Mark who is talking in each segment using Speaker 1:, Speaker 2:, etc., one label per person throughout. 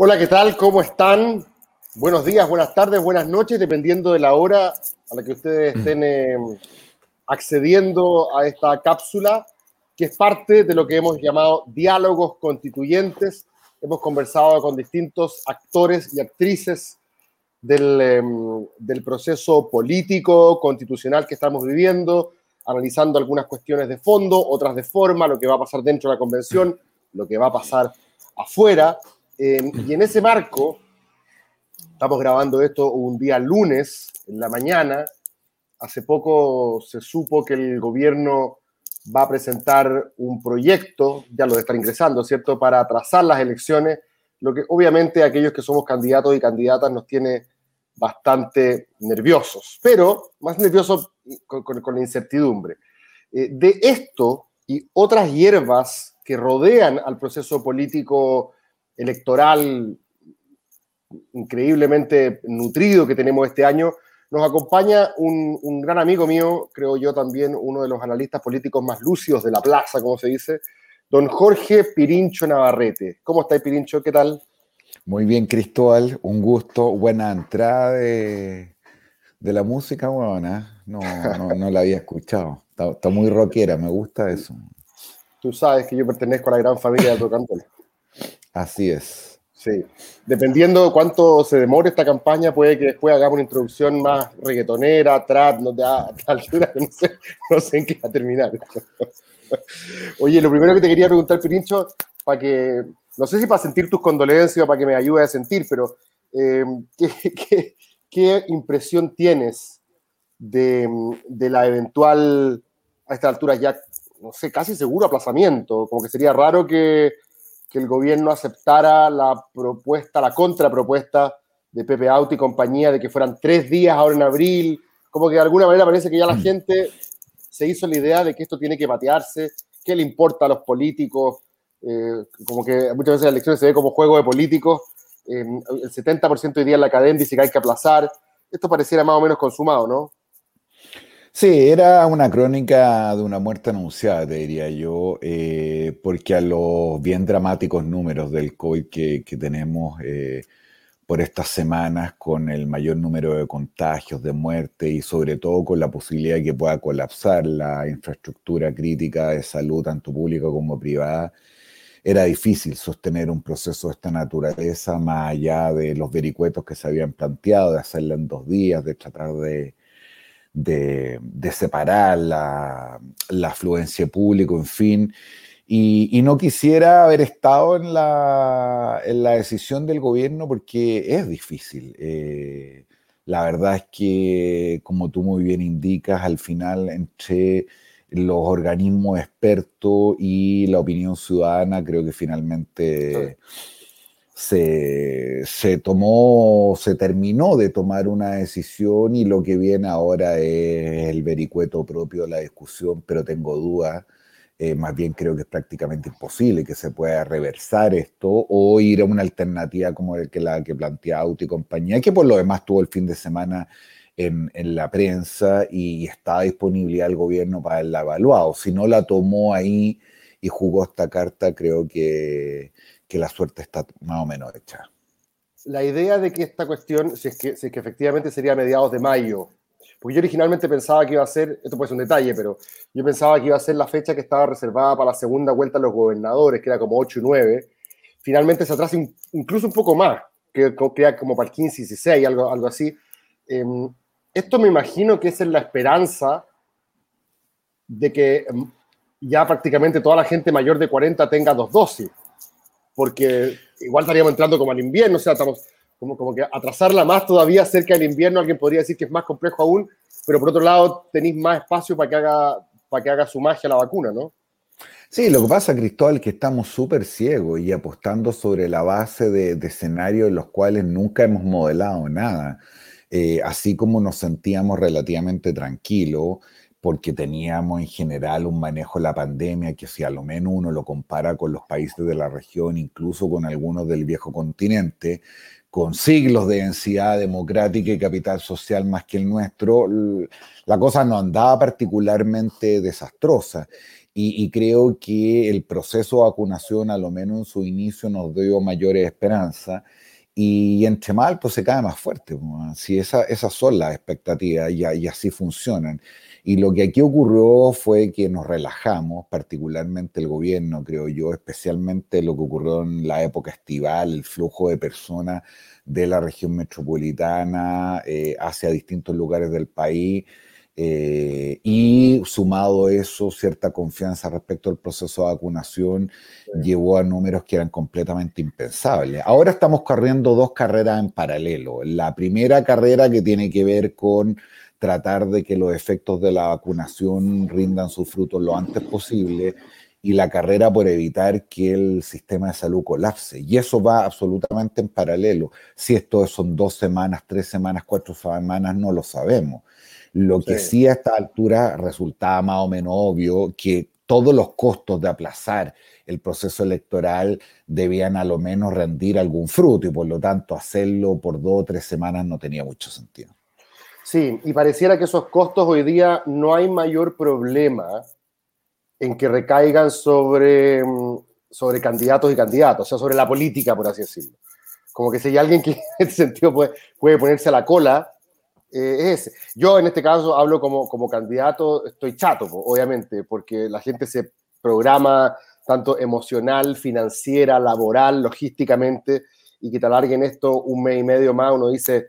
Speaker 1: Hola, ¿qué tal? ¿Cómo están? Buenos días, buenas tardes, buenas noches, dependiendo de la hora a la que ustedes estén eh, accediendo a esta cápsula, que es parte de lo que hemos llamado diálogos constituyentes. Hemos conversado con distintos actores y actrices del, em, del proceso político, constitucional que estamos viviendo, analizando algunas cuestiones de fondo, otras de forma, lo que va a pasar dentro de la convención, lo que va a pasar afuera. Eh, y en ese marco, estamos grabando esto un día lunes, en la mañana. Hace poco se supo que el gobierno va a presentar un proyecto, ya lo estar ingresando, ¿cierto?, para atrasar las elecciones, lo que obviamente aquellos que somos candidatos y candidatas nos tiene bastante nerviosos, pero más nerviosos con, con, la incertidumbre. Eh, de esto y otras hierbas que rodean al proceso político electoral increíblemente nutrido que tenemos este año, nos acompaña un, un, gran amigo mío, creo yo también uno de los analistas políticos más lúcidos de la plaza, como se dice, don Jorge Pirincho Navarrete. ¿Cómo está Pirincho? ¿Qué tal?
Speaker 2: Muy bien, Cristóbal, un gusto, buena entrada de, de la música, buena. No, no, no, la había escuchado. Está, está, muy rockera, me gusta eso.
Speaker 1: Tú sabes que yo pertenezco a la gran familia de Tocantón.
Speaker 2: Así es.
Speaker 1: Sí. Dependiendo de cuánto se demore esta campaña, puede que después hagamos una introducción más reggaetonera, trap, no, da altura, no sé, no sé en qué va a terminar. Oye, lo primero que te quería preguntar, Pirincho, para que, no sé si para sentir tus condolencias o para que me ayude a sentir, pero eh, ¿qué, qué, qué, impresión tienes de, de la eventual, a esta altura ya, no sé, casi seguro aplazamiento? Como que sería raro que que el gobierno aceptara la propuesta, la contrapropuesta de Pepe Auto y compañía de que fueran tres días ahora en abril. Como que de alguna manera parece que ya la mm. gente se hizo la idea de que esto tiene que patearse, qué le importa a los políticos, eh, como que muchas veces la elecciones se ve como juego de políticos, eh, el 70% hoy día en la academia dice que hay que aplazar, esto pareciera más o menos consumado, ¿no?
Speaker 2: Sí, era una crónica de una muerte anunciada, te diría yo, eh, porque a los bien dramáticos números del COVID que, tenemos eh, por estas semanas, con el mayor número de contagios, de muerte y sobre todo con la posibilidad de que pueda colapsar la infraestructura crítica de salud, tanto pública como privada, era difícil sostener un proceso de esta naturaleza más allá de los vericuetos que se habían planteado, de hacerla en dos días, de tratar de de, separar la, afluencia pública, en fin. Y, no quisiera haber estado en la, en la, decisión del gobierno porque es difícil. Eh, la verdad es que, como tú muy bien indicas, al final entre los organismos expertos y la opinión ciudadana, creo que finalmente se, tomó, se terminó de tomar una decisión y lo que viene ahora es el vericueto propio de la discusión, pero tengo dudas. Eh, más bien creo que es prácticamente imposible que se pueda reversar esto o ir a una alternativa como el que la que plantea Auto y compañía, que por lo demás tuvo el fin de semana en, en la prensa y está a disponibilidad del gobierno para el evaluado. Si no la tomó ahí y jugó esta carta, creo que, que la suerte está más o menos hecha.
Speaker 1: La idea de que esta cuestión, si es que, si es que efectivamente sería a mediados de mayo, porque yo originalmente pensaba que iba a ser, esto puede ser un detalle, pero yo pensaba que iba a ser la fecha que estaba reservada para la segunda vuelta a los gobernadores, que era como 8 y 9. Finalmente se atrasa incluso un poco más, que, que como para el 15 y 16, algo, algo así. Em, esto me imagino que es en la esperanza de que em, ya prácticamente toda la gente mayor de 40 tenga dos dosis porque igual estaríamos entrando como al invierno, o sea, estamos como, como que atrasarla más todavía cerca del invierno, alguien podría decir que es más complejo aún, pero por otro lado tenéis más espacio para que haga, para que haga su magia la vacuna, ¿no?
Speaker 2: Sí, lo que pasa, Cristóbal, que estamos súper ciegos y apostando sobre la base de, de, escenarios en los cuales nunca hemos modelado nada. Eh, así como nos sentíamos relativamente tranquilos, porque teníamos en general un manejo de la pandemia que si a lo menos uno lo compara con los países de la región, incluso con algunos del viejo continente, con siglos de densidad democrática y capital social más que el nuestro, la cosa no andaba particularmente desastrosa. y, creo que el proceso de vacunación, a lo menos en su inicio, nos dio mayores esperanzas. Y entre mal, pues se cae más fuerte. Si esa, esas son las expectativas y así funcionan. Y lo que aquí ocurrió fue que nos relajamos, particularmente el gobierno, creo yo, especialmente lo que ocurrió en la época estival, el flujo de personas de la región metropolitana eh, hacia distintos lugares del país. Eh, y sumado a eso, cierta confianza respecto al proceso de vacunación llevó a números que eran completamente impensables. Ahora estamos corriendo dos carreras en paralelo. La primera carrera que tiene que ver con tratar de que los efectos de la vacunación rindan sus frutos lo antes posible y la carrera por evitar que el sistema de salud colapse. Y eso va absolutamente en paralelo. Si esto son dos semanas, tres semanas, cuatro semanas, no lo sabemos. Lo que sí. a esta altura resultaba más o menos obvio que todos los costos de aplazar el proceso electoral debían a lo menos rendir algún fruto y por lo tanto hacerlo por dos o tres semanas no tenía mucho sentido.
Speaker 1: Sí, y pareciera que esos costos hoy día no hay mayor problema en que recaigan sobre, mm, sobre candidatos y candidatos, o sea, sobre la política, por así decirlo. Como que si hay alguien que en ese sentido puede, puede ponerse a la cola, eh, es. Yo en este caso hablo como, como candidato, estoy chato, obviamente, porque la gente se programa tanto emocional, financiera, laboral, logísticamente, y que te alarguen esto un mes y medio más, uno dice,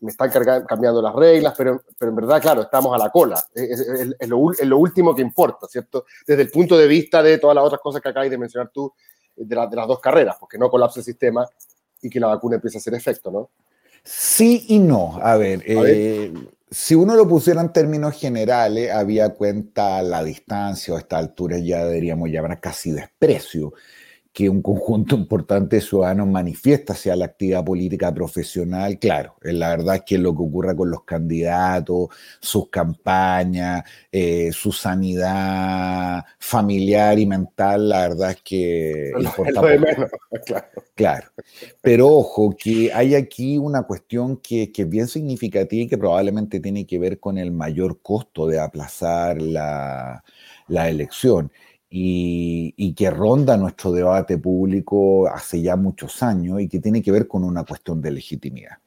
Speaker 1: me están cambiando las reglas, pero, en verdad, claro, estamos a la cola. Es, lo, último que importa, ¿cierto? Desde el punto de vista de todas las otras cosas que acabas de mencionar tú, de, de las dos carreras, porque no colapse el sistema y que la vacuna empiece a hacer efecto, ¿no?
Speaker 2: Sí y no. A ver, eh, si uno lo pusiera en términos generales, había cuenta la distancia o a esta altura ya deberíamos llamar casi desprecio que un conjunto importante de ciudadanos manifiesta hacia la actividad política profesional, claro, la verdad es que lo que ocurra con los candidatos, sus campañas, eh, su sanidad familiar y mental, la verdad es que
Speaker 1: importa menos,
Speaker 2: claro. claro. Pero ojo, que hay aquí una cuestión que, que, es bien significativa y que probablemente tiene que ver con el mayor costo de aplazar la, la elección y, que ronda nuestro debate público hace ya muchos años y que tiene que ver con una cuestión de legitimidad.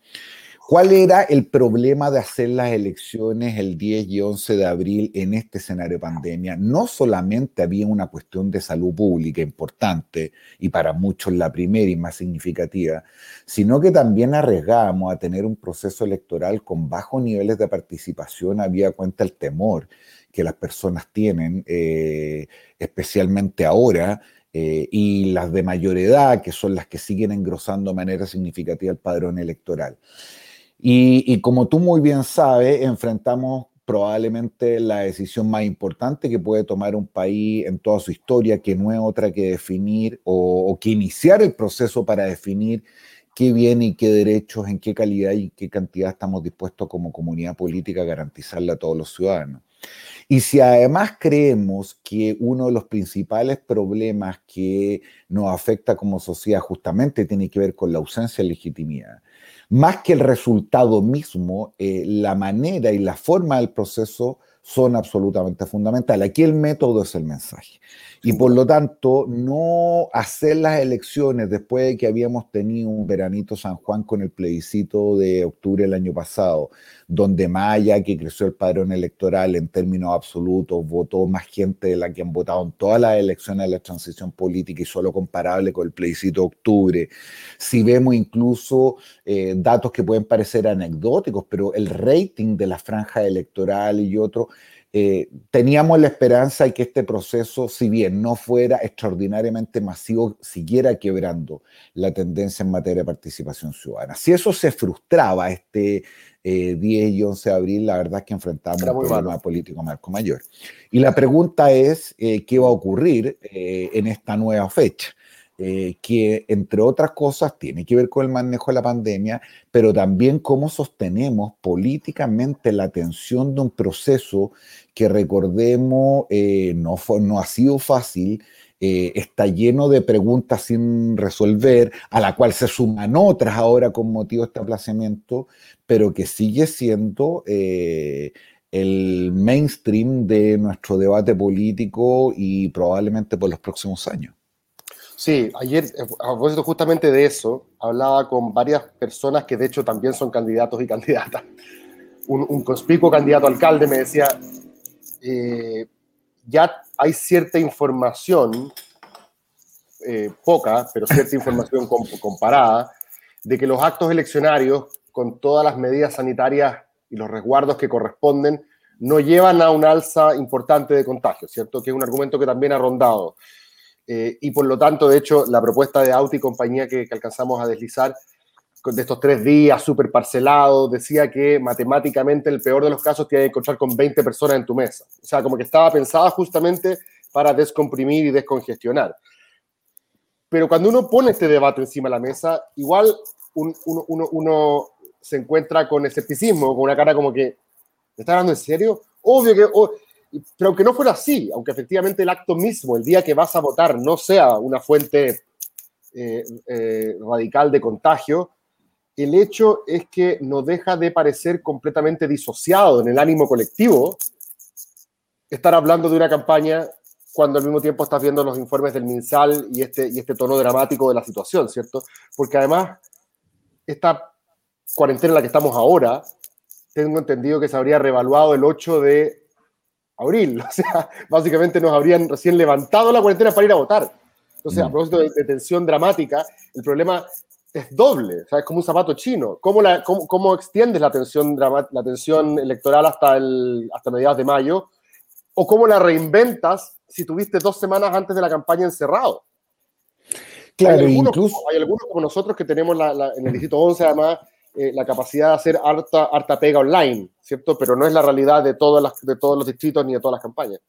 Speaker 2: ¿Cuál era el problema de hacer las elecciones el 10 y 11 de abril en este escenario de pandemia? No solamente había una cuestión de salud pública importante y para muchos la primera y más significativa, sino que también arriesgábamos a tener un proceso electoral con bajos niveles de participación, había cuenta el temor que las personas tienen, eh, especialmente ahora, eh, y las de mayor edad, que son las que siguen engrosando de manera significativa el padrón electoral. Y, como tú muy bien sabes, enfrentamos probablemente la decisión más importante que puede tomar un país en toda su historia, que no es otra que definir o, o que iniciar el proceso para definir qué bien y qué derechos, en qué calidad y qué cantidad estamos dispuestos como comunidad política a garantizarle a todos los ciudadanos. Y si además creemos que uno de los principales problemas que nos afecta como sociedad justamente tiene que ver con la ausencia de legitimidad, más que el resultado mismo, eh, la manera y la forma del proceso son absolutamente fundamentales. Aquí el método es el mensaje. Y por lo tanto, no hacer las elecciones después de que habíamos tenido un veranito San Juan con el plebiscito de octubre del año pasado, donde allá que creció el padrón electoral en términos absolutos, votó más gente de la que han votado en todas las elecciones de la transición política y solo comparable con el plebiscito de octubre. Si vemos incluso eh, datos que pueden parecer anecdóticos, pero el rating de la franja electoral y otro eh, teníamos la esperanza de que este proceso, si bien no fuera extraordinariamente masivo, siguiera quebrando la tendencia en materia de participación ciudadana. Si eso se frustraba este 10 eh, y 11 de abril, la verdad es que enfrentamos un problema político marco mayor. Y la pregunta es, eh, ¿qué va a ocurrir en esta nueva fecha? Eh, que entre otras cosas tiene que ver con el manejo de la pandemia, pero también cómo sostenemos políticamente la atención de un proceso que recordemos eh, no, no ha sido fácil, eh, está lleno de preguntas sin resolver, a la cual se suman otras ahora con motivo de este aplazamiento, pero que sigue siendo el mainstream de nuestro debate político y probablemente por los próximos años.
Speaker 1: Sí, ayer, a propósito justamente de eso, hablaba con varias personas que de hecho también son candidatos y candidatas. Un, un conspicuo candidato alcalde me decía, eh, ya hay cierta información, eh, poca, pero cierta información comparada, de que los actos eleccionarios, con todas las medidas sanitarias y los resguardos que corresponden, no llevan a un alza importante de contagios, ¿cierto? Que es un argumento que también ha rondado. Eh, y por lo tanto, de hecho, la propuesta de Audi y compañía que, alcanzamos a deslizar de estos tres días súper parcelados, decía que matemáticamente el peor de los casos tiene que encontrar con 20 personas en tu mesa. O sea, como que estaba pensada justamente para descomprimir y descongestionar. Pero cuando uno pone este debate encima de la mesa, igual uno, se encuentra con escepticismo, con una cara como que, ¿me está hablando en serio? Obvio que pero aunque no fuera así, aunque efectivamente el acto mismo, el día que vas a votar, no sea una fuente eh, eh, radical de contagio, el hecho es que no deja de parecer completamente disociado en el ánimo colectivo estar hablando de una campaña cuando al mismo tiempo estás viendo los informes del MinSal y este, y este tono dramático de la situación, ¿cierto? Porque además, esta cuarentena en la que estamos ahora, tengo entendido que se habría revaluado el 8 de abril. O sea, básicamente nos habrían recién levantado la cuarentena para ir a votar. Entonces, a mm. propósito de, tensión dramática, el problema es doble, o sea, es como un zapato chino. ¿Cómo, la, cómo, extiendes la tensión, la tensión electoral hasta, el, hasta mediados de mayo? ¿O cómo la reinventas si tuviste dos semanas antes de la campaña encerrado? Claro, hay algunos, incluso... Hay algunos como nosotros que tenemos la, en el distrito 11, además, eh, la capacidad de hacer harta, harta pega online, ¿cierto? Pero no es la realidad de, todas las, de todos los distritos ni de todas las campañas.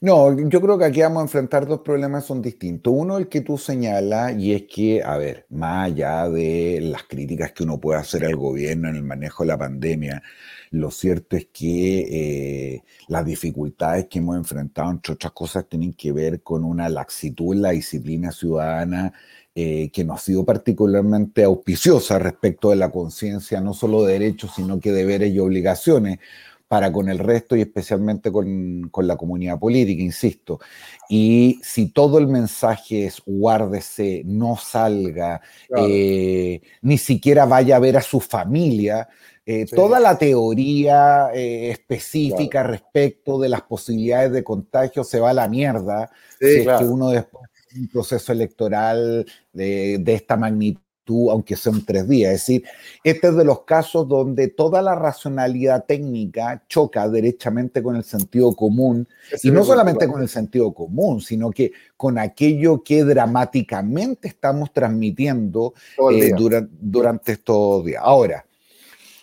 Speaker 2: No, yo creo que aquí vamos a enfrentar dos problemas son distintos. Uno, el que tú señalas, y es que, a ver, más allá de las críticas que uno puede hacer al gobierno en el manejo de la pandemia, lo cierto es que eh, las dificultades que hemos enfrentado, entre otras cosas, tienen que ver con una laxitud en la disciplina ciudadana eh, que no ha sido particularmente auspiciosa respecto de la conciencia, no solo de derechos, sino que deberes y obligaciones para con el resto y especialmente con, con, la comunidad política, insisto. Y si todo el mensaje es guárdese, no salga, eh, ni siquiera vaya a ver a su familia, eh, toda la teoría específica respecto de las posibilidades de contagio se va a la mierda. si es que uno después un proceso electoral de, esta magnitud aunque sean tres días. Es decir, este es de los casos donde toda la racionalidad técnica choca derechamente con el sentido común, y no solamente con el sentido común, sino que con aquello que dramáticamente estamos transmitiendo eh, durante estos días. Ahora,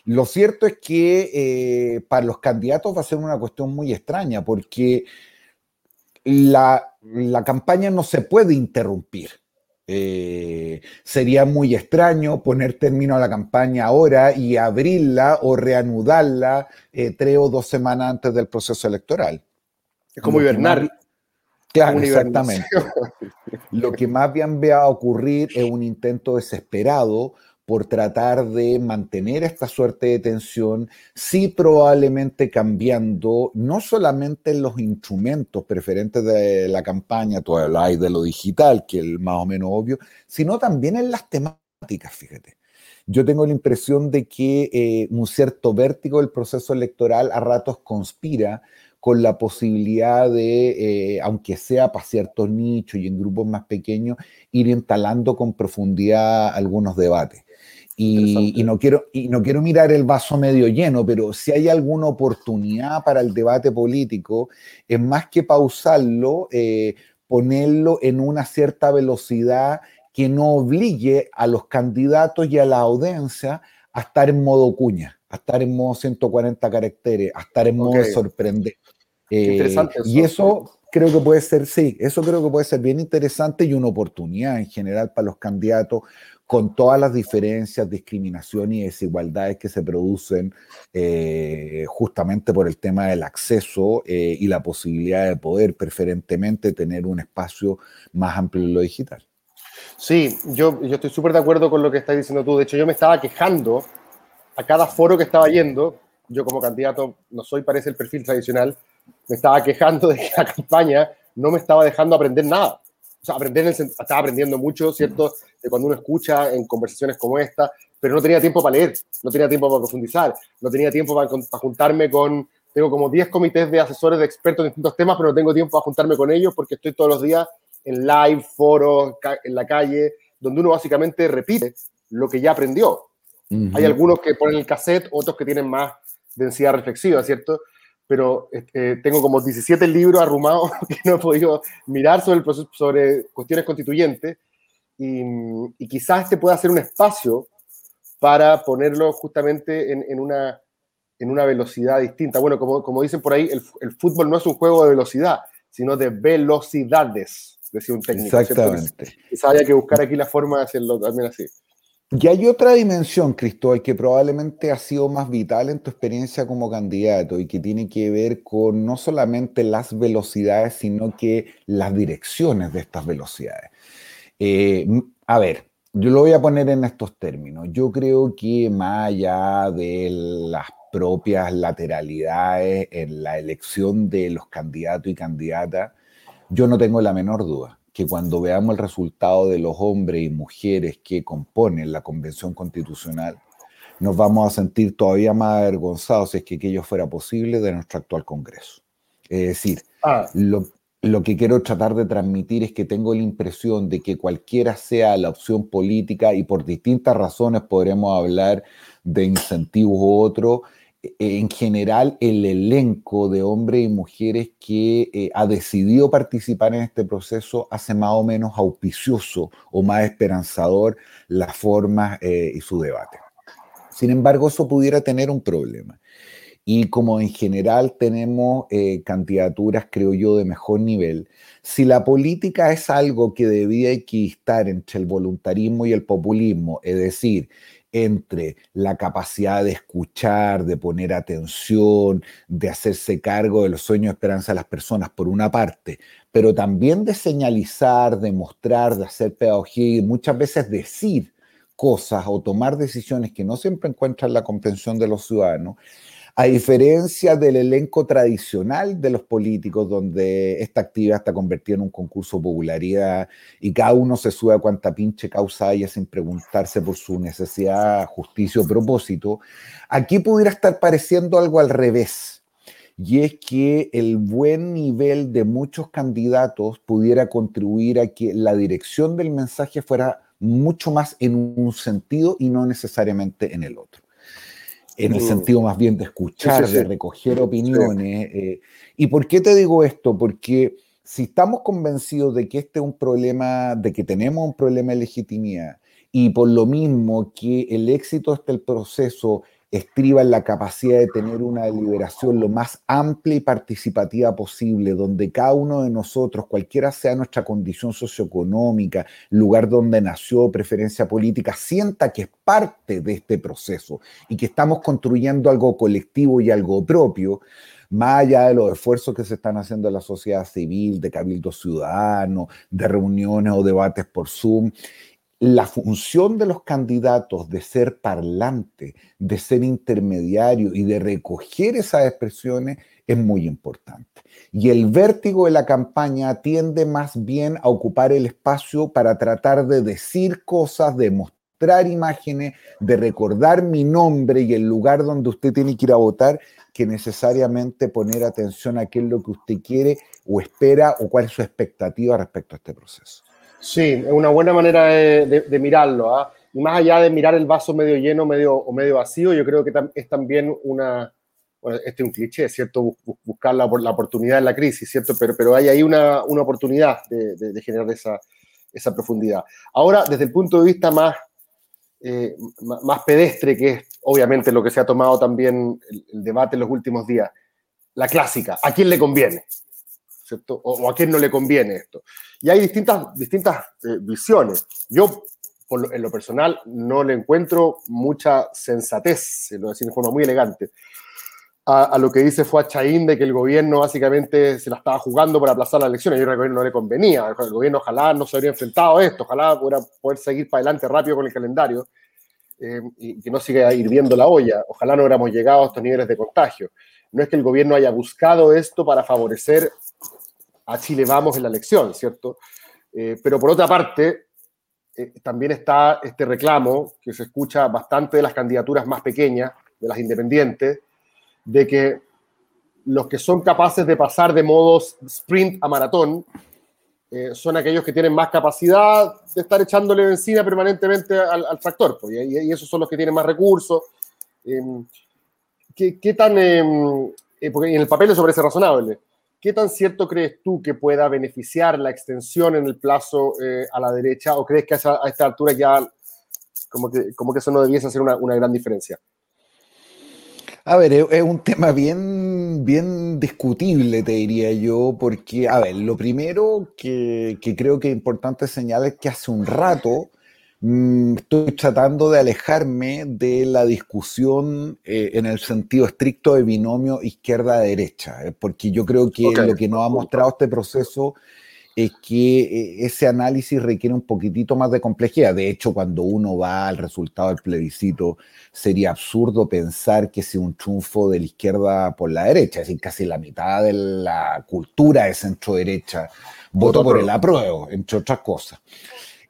Speaker 2: lo cierto es que eh, para los candidatos va a ser una cuestión muy extraña, porque la, campaña no se puede interrumpir. Eh, sería muy extraño poner término a la campaña ahora y abrirla o reanudarla eh, tres o dos semanas antes del proceso electoral.
Speaker 1: Es como hibernar.
Speaker 2: Claro, exactamente. Lo que más bien ve a ocurrir es un intento desesperado por tratar de mantener esta suerte de tensión, sí probablemente cambiando no solamente los instrumentos preferentes de la campaña, tú habláis de lo digital, que es más o menos obvio, sino también en las temáticas, fíjate. Yo tengo la impresión de que eh, un cierto vértigo del proceso electoral a ratos conspira con la posibilidad de, eh, aunque sea para ciertos nichos y en grupos más pequeños, ir instalando con profundidad algunos debates. Y, no quiero, y no quiero mirar el vaso medio lleno, pero si hay alguna oportunidad para el debate político, es más que pausarlo, eh, ponerlo en una cierta velocidad que no obligue a los candidatos y a la audiencia a estar en modo cuña, a estar en modo 140 caracteres, a estar en modo sorprender. Eh, y eso creo que puede ser, sí, eso creo que puede ser bien interesante y una oportunidad en general para los candidatos con todas las diferencias, discriminación y desigualdades que se producen eh, justamente por el tema del acceso eh, y la posibilidad de poder preferentemente tener un espacio más amplio en lo digital.
Speaker 1: Sí, yo, yo estoy súper de acuerdo con lo que estás diciendo tú. De hecho, yo me estaba quejando a cada foro que estaba yendo yo como candidato no soy, parece, el perfil tradicional, me estaba quejando de que la campaña no me estaba dejando aprender nada. Sea, aprender, estaba aprendiendo mucho, ¿cierto? De cuando uno escucha en conversaciones como esta, pero no tenía tiempo para leer, no tenía tiempo para profundizar, no tenía tiempo para, para juntarme con, tengo como 10 comités de asesores de expertos en distintos temas, pero no tengo tiempo para juntarme con ellos porque estoy todos los días en live, foros, en la calle, donde uno básicamente repite lo que ya aprendió. Hay algunos que ponen el cassette, otros que tienen más densidad reflexiva, ¿cierto? Pero este, tengo como 17 libros arrumados que no he podido mirar sobre, el proceso, sobre cuestiones constituyentes y, y, quizás este pueda ser un espacio para ponerlo justamente en, en, una, en una velocidad distinta. Bueno, como, como dicen por ahí, el, el, fútbol no es un juego de velocidad, sino de velocidades, decía un técnico.
Speaker 2: Exactamente.
Speaker 1: Quizás haya que buscar aquí la forma de hacerlo también así.
Speaker 2: Y hay otra dimensión, Cristóbal, que probablemente ha sido más vital en tu experiencia como candidato y que tiene que ver con no solamente las velocidades, sino que las direcciones de estas velocidades. Eh, a ver, yo lo voy a poner en estos términos. Yo creo que más allá de las propias lateralidades en la elección de los candidatos y candidatas, yo no tengo la menor duda que cuando veamos el resultado de los hombres y mujeres que componen la Convención Constitucional, nos vamos a sentir todavía más avergonzados si es que aquello fuera posible de nuestro actual Congreso. Es decir, ah. lo, lo que quiero tratar de transmitir es que tengo la impresión de que cualquiera sea la opción política y por distintas razones podremos hablar de incentivos u otros, en general el elenco de hombres y mujeres que eh, ha decidido participar en este proceso hace más o menos auspicioso o más esperanzador las formas eh, y su debate. Sin embargo, eso pudiera tener un problema. Y como en general tenemos eh, candidaturas, creo yo, de mejor nivel, si la política es algo que debía equidistar entre el voluntarismo y el populismo, es decir, entre la capacidad de escuchar, de poner atención, de hacerse cargo de los sueños y esperanza de las personas, por una parte, pero también de señalizar, de mostrar, de hacer pedagogía y muchas veces decir cosas o tomar decisiones que no siempre encuentran la comprensión de los ciudadanos, a diferencia del elenco tradicional de los políticos, donde esta actividad está convertida en un concurso de popularidad y cada uno se sube a cuanta pinche causa haya sin preguntarse por su necesidad, justicia o propósito, aquí pudiera estar pareciendo algo al revés. Y es que el buen nivel de muchos candidatos pudiera contribuir a que la dirección del mensaje fuera mucho más en un sentido y no necesariamente en el otro en el mm. sentido más bien de escuchar, de recoger opiniones. Eh, ¿Y por qué te digo esto? Porque si estamos convencidos de que este es un problema, de que tenemos un problema de legitimidad, y por lo mismo que el éxito de este proceso estriba en la capacidad de tener una deliberación lo más amplia y participativa posible, donde cada uno de nosotros, cualquiera sea nuestra condición socioeconómica, lugar donde nació, preferencia política, sienta que es parte de este proceso y que estamos construyendo algo colectivo y algo propio, más allá de los esfuerzos que se están haciendo en la sociedad civil, de cabildo ciudadano, de reuniones o debates por Zoom, la función de los candidatos de ser parlante, de ser intermediario y de recoger esas expresiones es muy importante. Y el vértigo de la campaña tiende más bien a ocupar el espacio para tratar de decir cosas, de mostrar imágenes, de recordar mi nombre y el lugar donde usted tiene que ir a votar, que necesariamente poner atención a qué es lo que usted quiere o espera o cuál es su expectativa respecto a este proceso.
Speaker 1: Sí, es una buena manera de, mirarlo. ¿ah? Y más allá de mirar el vaso medio lleno medio, o medio vacío, yo creo que es también una, este es un cliché, ¿cierto? Buscar la, la, oportunidad en la crisis, ¿cierto? Pero, pero hay ahí una, una oportunidad de, generar esa, esa, profundidad. Ahora, desde el punto de vista más, eh, más pedestre, que es obviamente lo que se ha tomado también el, el, debate en los últimos días, la clásica, ¿a quién le conviene? ¿Cierto? O, o a quién no le conviene esto. Y hay distintas, distintas eh, visiones. Yo, en lo personal, no le encuentro mucha sensatez, se lo decir de forma muy elegante, a, lo que dice fue a Chaín de que el gobierno básicamente se la estaba jugando para aplazar las elecciones. Yo creo que al gobierno no le convenía. El gobierno ojalá no se habría enfrentado a esto, ojalá pudiera poder seguir para adelante rápido con el calendario. eh, y que no siga hirviendo la olla. Ojalá no hubiéramos llegado a estos niveles de contagio. No es que el gobierno haya buscado esto para favorecer a Chile Vamos en la elección, ¿cierto? Eh, pero por otra parte, eh, también está este reclamo que se escucha bastante de las candidaturas más pequeñas, de las independientes, de que los que son capaces de pasar de modos sprint a maratón eh, son aquellos que tienen más capacidad de estar echándole benzina permanentemente al, tractor, pues, y, esos son los que tienen más recursos. Em, ¿qué, tan, em, porque en el papel eso parece razonable, ¿qué tan cierto crees tú que pueda beneficiar la extensión en el plazo eh, a la derecha o crees que a, esta altura ya como que, como que eso no debiese hacer una, una gran diferencia?
Speaker 2: A ver, es un tema bien, bien discutible, te diría yo, porque, a ver, lo primero que, creo que es importante señalar es que hace un rato estoy tratando de alejarme de la discusión eh, en el sentido estricto de binomio izquierda-derecha, eh, porque yo creo que lo que nos ha mostrado este proceso es que eh, ese análisis requiere un poquitito más de complejidad. De hecho, cuando uno va al resultado del plebiscito, sería absurdo pensar que sea un triunfo de la izquierda por la derecha, es decir, casi la mitad de la cultura de centro derecha votó por el apruebo, entre otras cosas.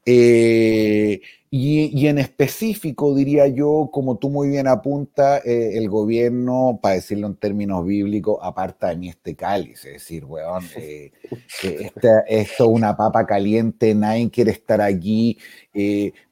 Speaker 2: Eh, y, en específico, diría yo, como tú muy bien apuntas, eh, el gobierno, para decirlo en términos bíblicos, aparta de mí este cáliz. Es decir, weón, eh, esto es una papa caliente, nadie quiere estar aquí.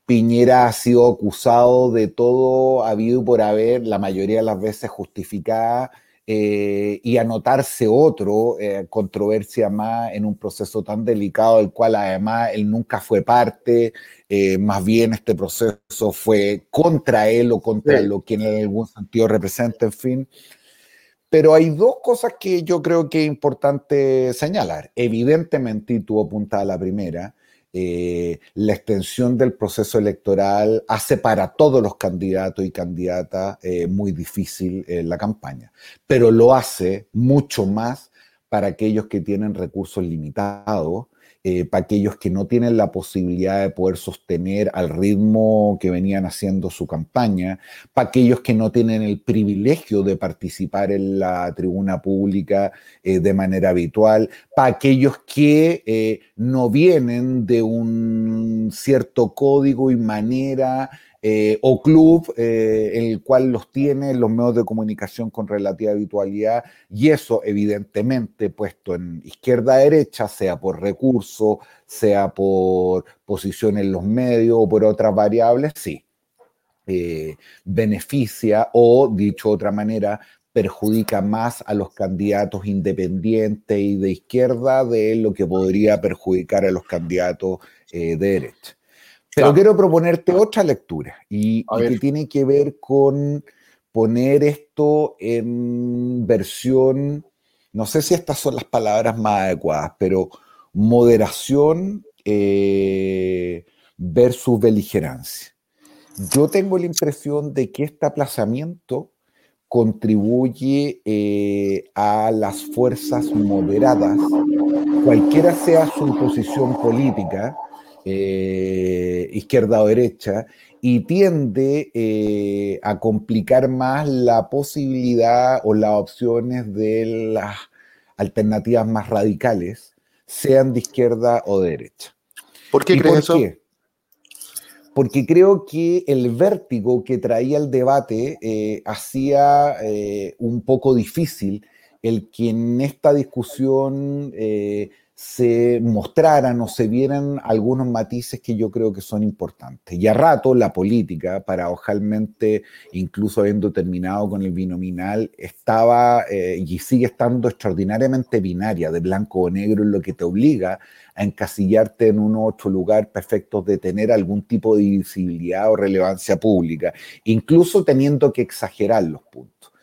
Speaker 2: Piñera ha sido acusado de todo habido por haber, la mayoría de las veces justificada. Eh, y anotarse otro, eh, controversia más en un proceso tan delicado del cual además él nunca fue parte, eh, más bien este proceso fue contra él o contra lo que en algún sentido representa, en fin. Pero hay dos cosas que yo creo que es importante señalar. Evidentemente, y tú apuntas a la primera, eh, la extensión del proceso electoral hace para todos los candidatos y candidatas eh, muy difícil eh, la campaña, pero lo hace mucho más para aquellos que tienen recursos limitados eh, para aquellos que no tienen la posibilidad de poder sostener al ritmo que venían haciendo su campaña, para aquellos que no tienen el privilegio de participar en la tribuna pública eh, de manera habitual, para aquellos que eh, no vienen de un cierto código y manera eh, o club, eh, el cual los tiene los medios de comunicación con relativa habitualidad, y eso evidentemente puesto en izquierda-derecha, sea por recursos, sea por posición en los medios o por otras variables, sí, eh, beneficia o, dicho de otra manera, perjudica más a los candidatos independientes y de izquierda de lo que podría perjudicar a los candidatos de derecha. Pero quiero proponerte otra lectura y, que tiene que ver con poner esto en versión, no sé si estas son las palabras más adecuadas, pero moderación eh, versus beligerancia. Yo tengo la impresión de que este aplazamiento contribuye eh, a las fuerzas moderadas, cualquiera sea su posición política, eh, izquierda o derecha, y tiende eh, a complicar más la posibilidad o las opciones de las alternativas más radicales, sean de izquierda o de derecha.
Speaker 1: ¿Por qué crees eso?
Speaker 2: Porque creo que el vértigo que traía el debate eh, hacía un poco difícil el que en esta discusión se mostraran o se vieran algunos matices que yo creo que son importantes. Y a rato la política, paradojalmente, incluso habiendo terminado con el binominal, estaba eh, y sigue estando extraordinariamente binaria, de blanco o negro, en lo que te obliga a encasillarte en un otro lugar perfecto de tener algún tipo de visibilidad o relevancia pública, incluso teniendo que exagerar los puntos.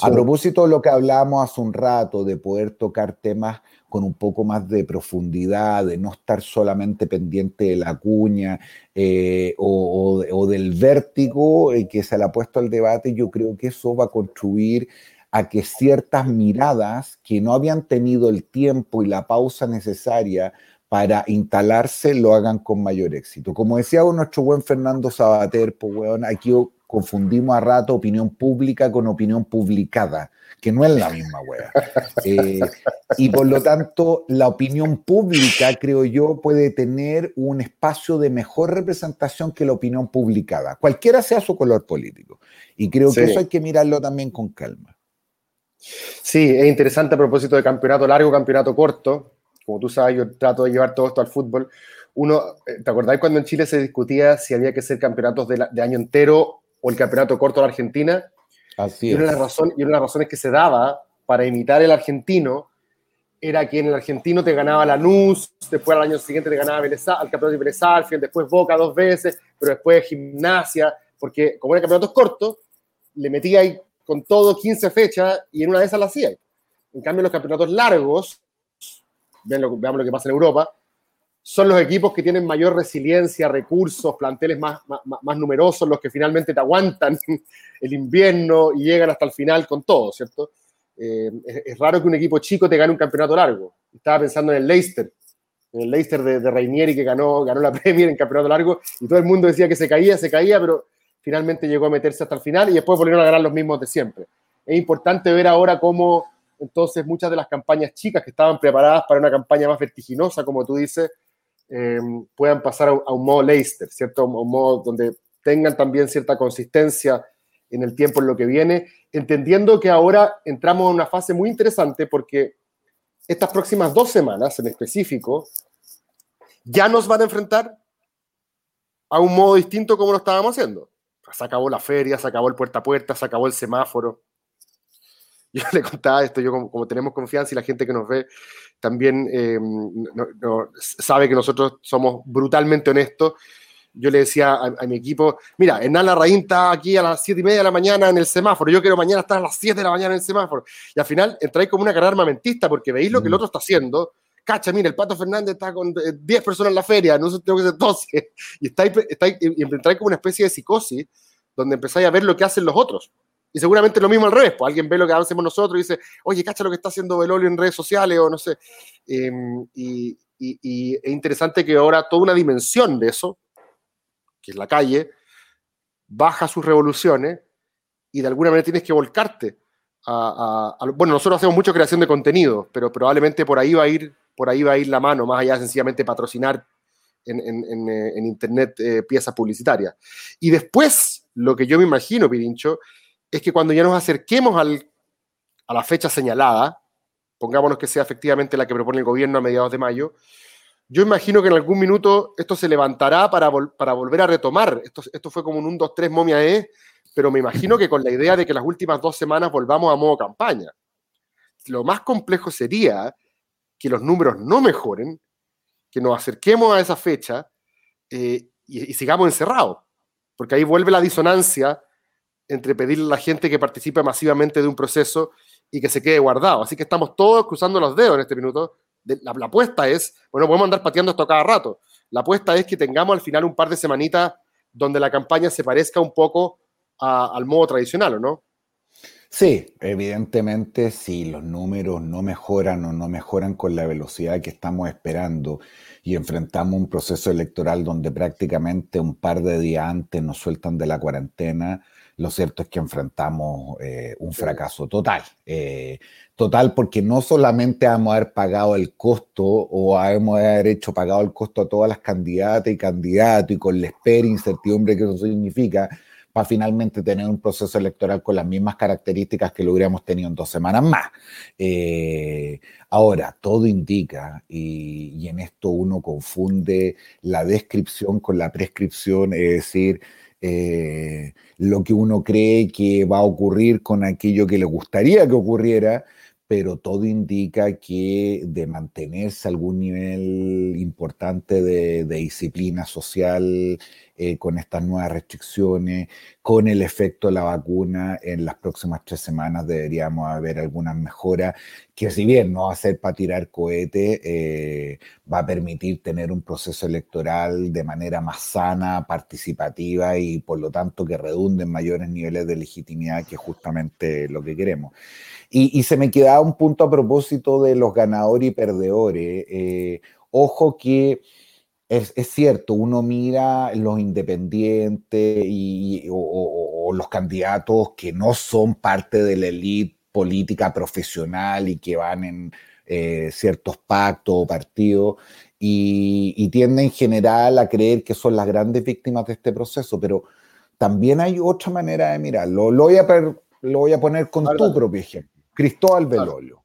Speaker 2: A propósito de lo que hablábamos hace un rato, de poder tocar temas con un poco más de profundidad, de no estar solamente pendiente de la cuña eh, o, del vértigo eh, que se le ha puesto al debate, yo creo que eso va a contribuir a que ciertas miradas que no habían tenido el tiempo y la pausa necesaria para instalarse lo hagan con mayor éxito. Como decía nuestro buen Fernando Sabater, pues, weón, aquí confundimos a rato opinión pública con opinión publicada, que no es la misma wea. Eh, y por lo tanto, la opinión pública, creo yo, puede tener un espacio de mejor representación que la opinión publicada, cualquiera sea su color político. Y creo que eso hay que mirarlo también con calma.
Speaker 1: Sí, es interesante a propósito de campeonato largo, campeonato corto. Como tú sabes, yo trato de llevar todo esto al fútbol. Uno, eh, ¿te acordáis cuando en Chile se discutía si había que ser campeonatos de, de año entero o el campeonato corto de la Argentina.
Speaker 2: Así
Speaker 1: y una, de las razones, y una de las razones que se daba para imitar el argentino era que en el argentino te ganaba la NUS, después al año siguiente te ganaba al campeonato de Vélez después Boca dos veces, pero después Gimnasia, porque como era campeonatos cortos, le metía ahí con todo 15 fechas y en una de esas la hacía. En cambio, los campeonatos largos, veamos lo que pasa en Europa, son los equipos que tienen mayor resiliencia, recursos, planteles más, más, numerosos, los que finalmente te aguantan el invierno y llegan hasta el final con todo, ¿cierto? Eh, es, raro que un equipo chico te gane un campeonato largo. Estaba pensando en el Leicester, en el Leicester de, de que ganó, ganó la Premier en campeonato largo y todo el mundo decía que se caía, se caía, pero finalmente llegó a meterse hasta el final y después volvieron a ganar los mismos de siempre. Es importante ver ahora cómo entonces muchas de las campañas chicas que estaban preparadas para una campaña más vertiginosa, como tú dices, eh, puedan pasar a, un modo Leicester, ¿cierto? A un modo donde tengan también cierta consistencia en el tiempo en lo que viene, entendiendo que ahora entramos en una fase muy interesante porque estas próximas dos semanas en específico ya nos van a enfrentar a un modo distinto como lo estábamos haciendo. Se acabó la feria, se acabó el puerta a puerta, se acabó el semáforo. Yo le contaba esto, yo como tenemos confianza y la gente que nos ve también eh, sabe que nosotros somos brutalmente honestos. Yo le decía a, mi equipo, mira, Hernán Larraín está aquí a las 7 y media de la mañana en el semáforo, yo quiero mañana estar a las 7 de la mañana en el semáforo. Y al final entráis como una carrera armamentista porque veis lo que el otro está haciendo. Cacha, mira, el Pato Fernández está con 10 eh, personas en la feria, no tengo que ser 12. Y, estáis, estáis, y entráis como una especie de psicosis donde empezáis a ver lo que hacen los otros. Y seguramente lo mismo al revés, pues alguien ve lo que hacemos nosotros y dice, oye, cacha lo que está haciendo Belolio en redes sociales o no sé. Em, y, es interesante que ahora toda una dimensión de eso, que es la calle, baja sus revoluciones y de alguna manera tienes que volcarte. A, bueno, nosotros hacemos mucha creación de contenido, pero probablemente por ahí va a ir, por ahí va a ir la mano, más allá de sencillamente patrocinar en, en, eh, internet eh, piezas publicitarias. Y después, lo que yo me imagino, Pirincho, es que cuando ya nos acerquemos a la fecha señalada, pongámonos que sea efectivamente la que propone el gobierno a mediados de mayo, yo imagino que en algún minuto esto se levantará para, para volver a retomar. Esto, esto fue como un 1, 2, 3 momia E, pero me imagino que con la idea de que las últimas dos semanas volvamos a modo campaña. Lo más complejo sería que los números no mejoren, que nos acerquemos a esa fecha eh, y, y sigamos encerrados, porque ahí vuelve la disonancia entre pedirle a la gente que participe masivamente de un proceso y que se quede guardado. Así que estamos todos cruzando los dedos en este minuto. La, apuesta es, bueno, podemos andar pateando esto cada rato. La apuesta es que tengamos al final un par de semanitas donde la campaña se parezca un poco al modo tradicional, ¿o no?
Speaker 2: Sí, evidentemente si los números no mejoran o no mejoran con la velocidad que estamos esperando y enfrentamos un proceso electoral donde prácticamente un par de días antes nos sueltan de la cuarentena, lo cierto es que enfrentamos eh, un fracaso total. Eh, total porque no solamente hemos haber pagado el costo o hemos haber hecho pagado el costo a todas las candidatas y candidatos y con la espera e incertidumbre que eso significa, para finalmente tener un proceso electoral con las mismas características que lo hubiéramos tenido en dos semanas más. Eh, ahora, todo indica, y, y en esto uno confunde la descripción con la prescripción, es decir, eh, lo que uno cree que va a ocurrir con aquello que le gustaría que ocurriera, pero todo indica que de mantenerse algún nivel importante de, disciplina social eh, con estas nuevas restricciones, con el efecto de la vacuna, en las próximas tres semanas deberíamos haber algunas mejoras que si bien no va a ser para tirar cohete, eh, va a permitir tener un proceso electoral de manera más sana, participativa y por lo tanto que redunde en mayores niveles de legitimidad, que es justamente lo que queremos. Y, se me quedaba un punto a propósito de los ganadores y perdedores. Eh, Ojo que es, cierto, uno mira los independientes y, o, los candidatos que no son parte de la élite política profesional y que van en eh, ciertos pactos o partidos y, tienden en general a creer que son las grandes víctimas de este proceso, pero también hay otra manera de mirarlo. Lo voy a, lo voy a poner con tu propio ejemplo. Cristóbal Belolio.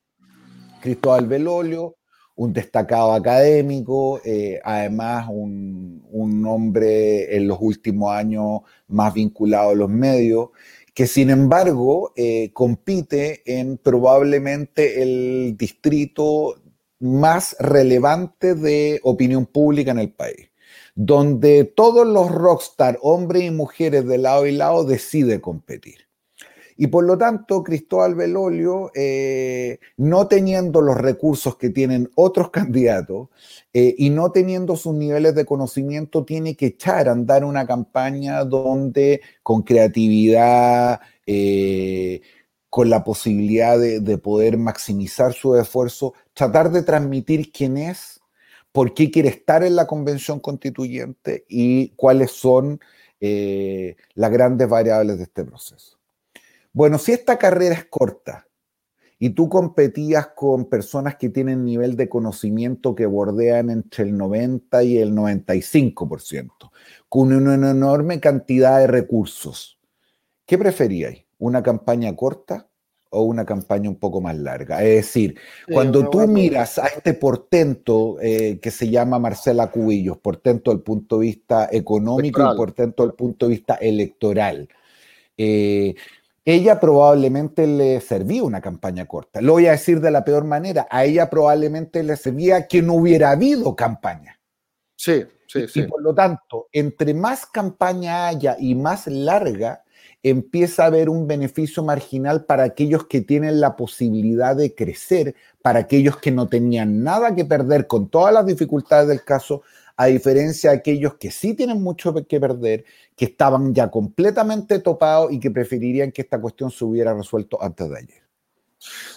Speaker 2: Cristóbal Belolio, un destacado académico, eh, además un, un, hombre en los últimos años más vinculado a los medios, que sin embargo eh, compite en probablemente el distrito más relevante de opinión pública en el país, donde todos los rockstar, hombres y mujeres de lado y lado, deciden competir. Y por lo tanto, Cristóbal Belolio, eh, no teniendo los recursos que tienen otros candidatos eh, y no teniendo sus niveles de conocimiento, tiene que echar a andar una campaña donde con creatividad, eh, con la posibilidad de, poder maximizar su esfuerzo, tratar de transmitir quién es, por qué quiere estar en la convención constituyente y cuáles son las grandes variables de este proceso. Bueno, si esta carrera es corta y tú competías con personas que tienen nivel de conocimiento que bordean entre el 90 y el 95%, con una enorme cantidad de recursos, ¿qué preferíais? ¿Una campaña corta o una campaña un poco más larga. Es decir, cuando tú miras a este portento eh, que se llama Marcela Cubillos, portento del punto de vista económico y portento del punto de vista electoral, eh, ella probablemente le servía una campaña corta. Lo voy a decir de la peor manera. A ella probablemente le servía que no hubiera habido campaña.
Speaker 1: Sí, sí, sí.
Speaker 2: Y por lo tanto, entre más campaña haya y más larga, empieza a haber un beneficio marginal para aquellos que tienen la posibilidad de crecer, para aquellos que no tenían nada que perder con todas las dificultades del caso, a diferencia de aquellos que sí tienen mucho que perder, que estaban ya completamente topados y que preferirían que esta cuestión se hubiera resuelto antes de ayer.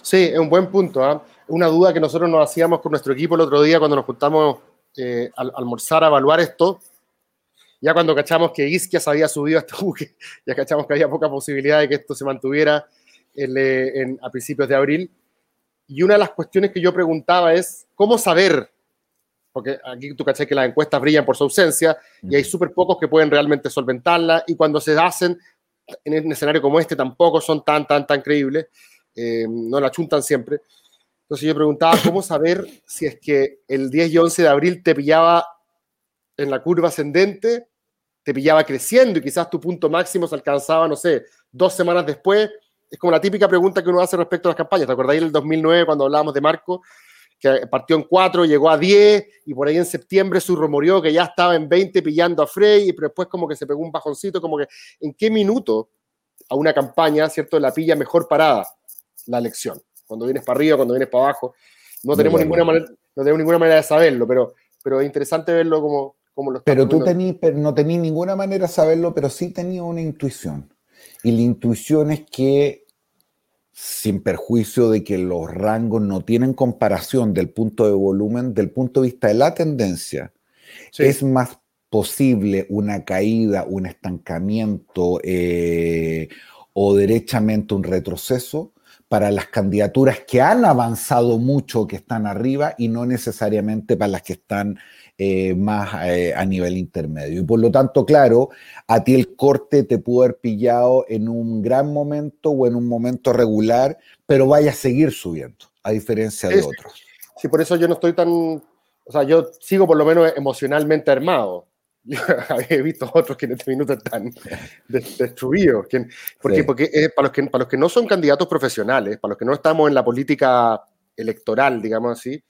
Speaker 1: Sí, es un buen punto. ¿ah? Una duda que nosotros nos hacíamos con nuestro equipo el otro día cuando nos juntamos eh, a almorzar a evaluar esto. Ya cuando cachamos que Isquias había subido a este buque, ya cachamos que había poca posibilidad de que esto se mantuviera eh, a principios de abril. Y una de las cuestiones que yo preguntaba es, ¿cómo saber porque aquí tú caché que las encuestas brillan por su ausencia y hay súper pocos que pueden realmente solventarla y cuando se hacen en un escenario como este tampoco son tan, tan, tan creíbles, eh, no la chuntan siempre. Entonces yo preguntaba cómo saber si es que el 10 y 11 de abril te pillaba en la curva ascendente, te pillaba creciendo y quizás tu punto máximo se alcanzaba, no sé, dos semanas después. Es como la típica pregunta que uno hace respecto a las campañas. ¿Te acordáis del 2009 cuando hablábamos de Marco? Que partió en 4, llegó a 10 y por ahí en septiembre su rumoreó que ya estaba en 20 pillando a Frey, pero después como que se pegó un bajoncito, como que en qué minuto a una campaña, ¿cierto? La pilla mejor parada la elección. Cuando vienes para arriba, cuando vienes para abajo. No tenemos, ninguna manera, no tenemos ninguna manera de saberlo, pero, pero es interesante verlo como, como lo
Speaker 2: Pero tú tení, no tenías ninguna manera de saberlo, pero sí tenías una intuición. Y la intuición es que sin perjuicio de que los rangos no tienen comparación del punto de volumen, del punto de vista de la tendencia, es más posible una caída, un estancamiento eh, o derechamente un retroceso para las candidaturas que han avanzado mucho, que están arriba, y no necesariamente para las que están eh, más eh, a nivel intermedio. Y por lo tanto, claro, a ti el corte te pudo haber pillado en un gran momento o en un momento regular, pero vaya a seguir subiendo, a diferencia de otros.
Speaker 1: Sí, por eso yo no estoy tan, o sea, yo sigo por lo menos emocionalmente armado. Yo había visto otros que en este minuto están destruidos. porque, porque eh, para, los que, para los que no son candidatos profesionales, para los que no estamos en la política electoral, digamos así,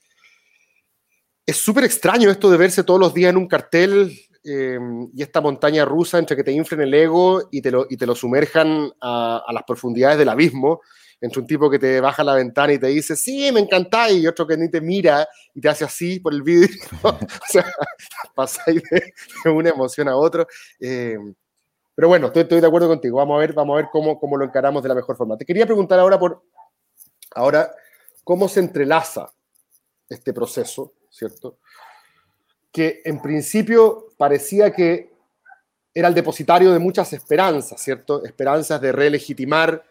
Speaker 1: es súper extraño esto de verse todos los días en un cartel eh, y esta montaña rusa entre que te inflen el ego y te lo, y te lo sumerjan a, las profundidades del abismo, entre un tipo que te baja la ventana y te dice, sí, me encanta, y otro que ni te mira y te hace así por el vídeo. o sea, pasáis de, una emoción a otra. Eh, pero bueno, estoy, estoy, de acuerdo contigo. Vamos a ver, vamos a ver cómo, cómo lo encaramos de la mejor forma. Te quería preguntar ahora por, ahora, ¿cómo se entrelaza este proceso ¿cierto? que en principio parecía que era el depositario de muchas esperanzas, ¿cierto? Esperanzas de relegitimar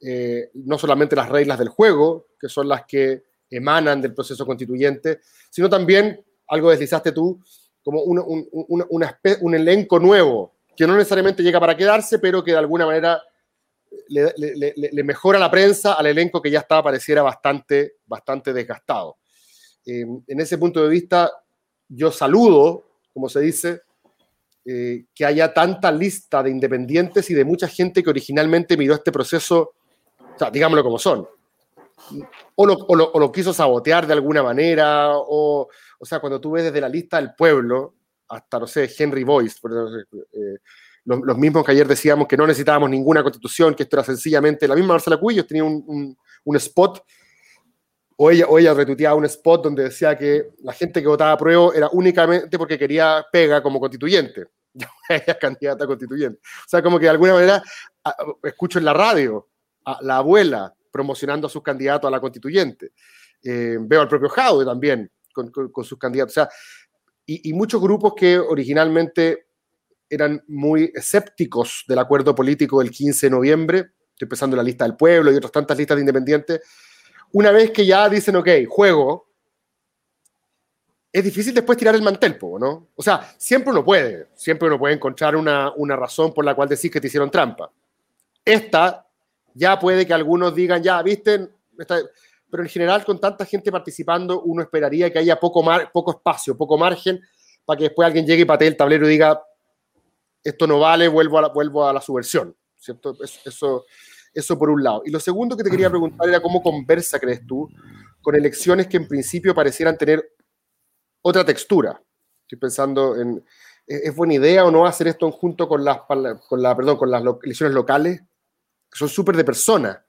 Speaker 1: eh, no solamente las reglas del juego, que son las que emanan del proceso constituyente, sino también, algo deslizaste tú, como un, un, elenco nuevo, que no necesariamente llega para quedarse, pero que de alguna manera le, mejora la prensa al elenco que ya estaba, pareciera bastante, bastante desgastado. Eh, en ese punto de vista, yo saludo, como se dice, eh, que haya tanta lista de independientes y de mucha gente que originalmente miró este proceso, o sea, digámoslo como son, o lo, quiso sabotear de alguna manera, o, o sea, cuando tú ves desde la lista del pueblo hasta, no sé, Henry Boyce, eh, los, mismos que ayer decíamos que no necesitábamos ninguna constitución, que esto era sencillamente, la misma Marcela Cuillos tenía un spot o ella, o un spot donde decía que la gente que votaba a prueba era únicamente porque quería pega como constituyente. Ella es candidata constituyente. O sea, como que de alguna manera escucho en la radio a la abuela promocionando a sus candidatos a la constituyente. Eh, veo al propio Jaude también con, sus candidatos. O sea, y, y, muchos grupos que originalmente eran muy escépticos del acuerdo político del 15 de noviembre, estoy empezando la lista del pueblo y otras tantas listas de independientes, una vez que ya dicen, ok, juego, es difícil después tirar el mantel, ¿no? O sea, siempre uno puede, siempre uno puede encontrar una, razón por la cual decir que te hicieron trampa. Esta ya puede que algunos digan, ya, viste, pero en general con tanta gente participando, uno esperaría que haya poco, poco espacio, poco margen, para que después alguien llegue y patee el tablero y diga, esto no vale, vuelvo a la, vuelvo a la subversión, ¿cierto? eso eso por un lado. Y lo segundo que te quería preguntar era cómo conversa, crees tú, con elecciones que en principio parecieran tener otra textura. Estoy pensando en, ¿es buena idea o no hacer esto en junto con las, con la, perdón, con las elecciones locales? Que son súper de persona.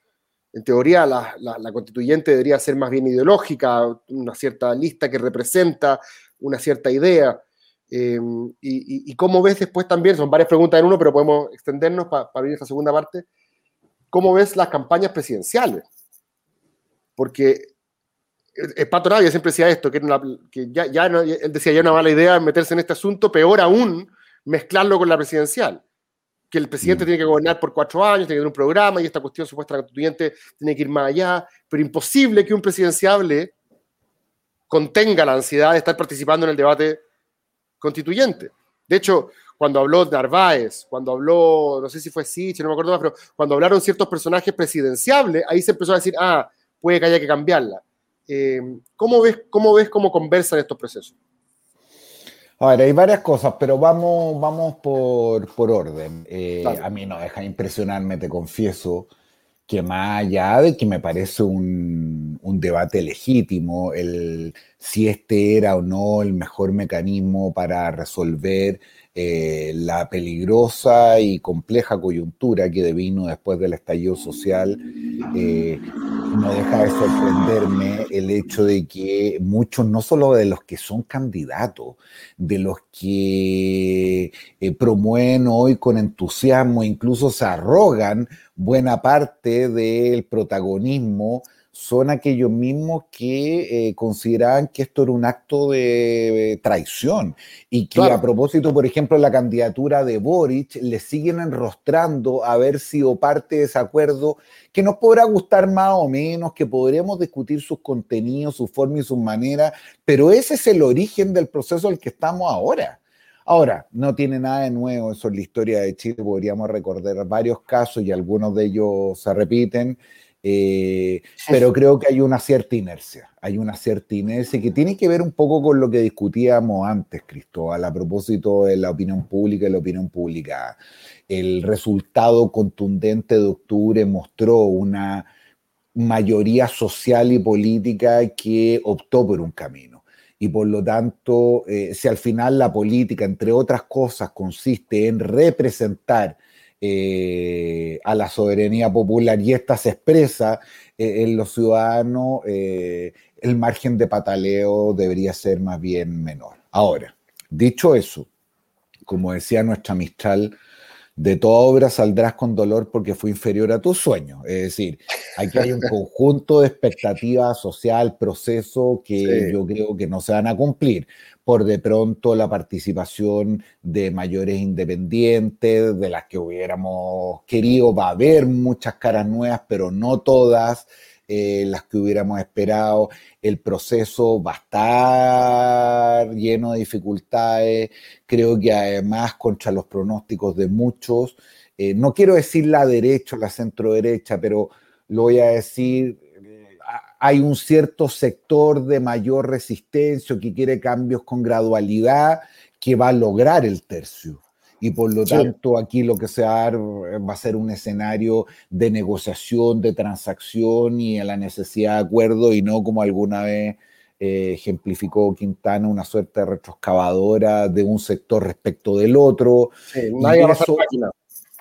Speaker 1: En teoría, la, la, constituyente debería ser más bien ideológica, una cierta lista que representa una cierta idea. Eh, y, cómo ves después también, son varias preguntas en uno, pero podemos extendernos para abrir esta segunda parte. ¿Cómo ves las campañas presidenciales? Porque el Pato Navia siempre decía esto, que, ya, ya él decía ya una mala idea meterse en este asunto, peor aún mezclarlo con la presidencial. Que el presidente mm. tiene que gobernar por cuatro años, tiene que tener un programa y esta cuestión supuesta constituyente tiene que ir más allá, pero imposible que un presidenciable contenga la ansiedad de estar participando en el debate constituyente. De hecho, cuando habló Narváez, cuando habló, no sé si fue Sitch, no me acuerdo más, pero cuando hablaron ciertos personajes presidenciables, ahí se empezó a decir, ah, puede que haya que cambiarla. Eh, ¿cómo, ves, ¿Cómo ves cómo conversan estos procesos?
Speaker 2: A ver, hay varias cosas, pero vamos, vamos por, por orden. Eh, a mí no deja impresionarme, te confieso, que más allá de que me parece un, un, debate legítimo, el si este era o no el mejor mecanismo para resolver eh, la peligrosa y compleja coyuntura que devino después del estallido social, eh, no deja de sorprenderme el hecho de que muchos, no solo de los que son candidatos, de los que eh, promueven hoy con entusiasmo, incluso se arrogan buena parte del protagonismo son aquellos mismos que eh, consideraban que esto era un acto de traición y que a propósito, por ejemplo, la candidatura de Boric le siguen enrostrando haber sido parte de ese acuerdo que nos podrá gustar más o menos, que podremos discutir sus contenidos, su forma y su manera, pero ese es el origen del proceso al que estamos ahora. Ahora, no tiene nada de nuevo eso en la historia de Chile, podríamos recordar varios casos y algunos de ellos se repiten. Eh, pero creo que hay una cierta inercia, hay una cierta inercia que tiene que ver un poco con lo que discutíamos antes, Cristóbal, a propósito de la opinión pública y la opinión pública. El resultado contundente de octubre mostró una mayoría social y política que optó por un camino. Y por lo tanto, eh, si al final la política, entre otras cosas, consiste en representar eh, a la soberanía popular y esta se expresa eh, en los ciudadanos, eh, el margen de pataleo debería ser más bien menor. Ahora, dicho eso, como decía nuestra Mistral, de toda obra saldrás con dolor porque fue inferior a tus sueños. Es decir, aquí hay un conjunto de expectativas social, proceso que yo creo que no se van a cumplir. Por de pronto la participación de mayores independientes, de las que hubiéramos querido, va a haber muchas caras nuevas, pero no todas. Eh, las que hubiéramos esperado. El proceso va a estar lleno de dificultades. Creo que además contra los pronósticos de muchos, eh, no quiero decir la derecha o la centro derecha, pero lo voy a decir, hay un cierto sector de mayor resistencia que quiere cambios con gradualidad que va a lograr el tercio. Y por lo tanto aquí lo que se va a dar va a ser un escenario de negociación, de transacción y a la necesidad de acuerdo y no como alguna vez eh, ejemplificó Quintana una suerte de retroexcavadora de un sector respecto del otro. nadie va a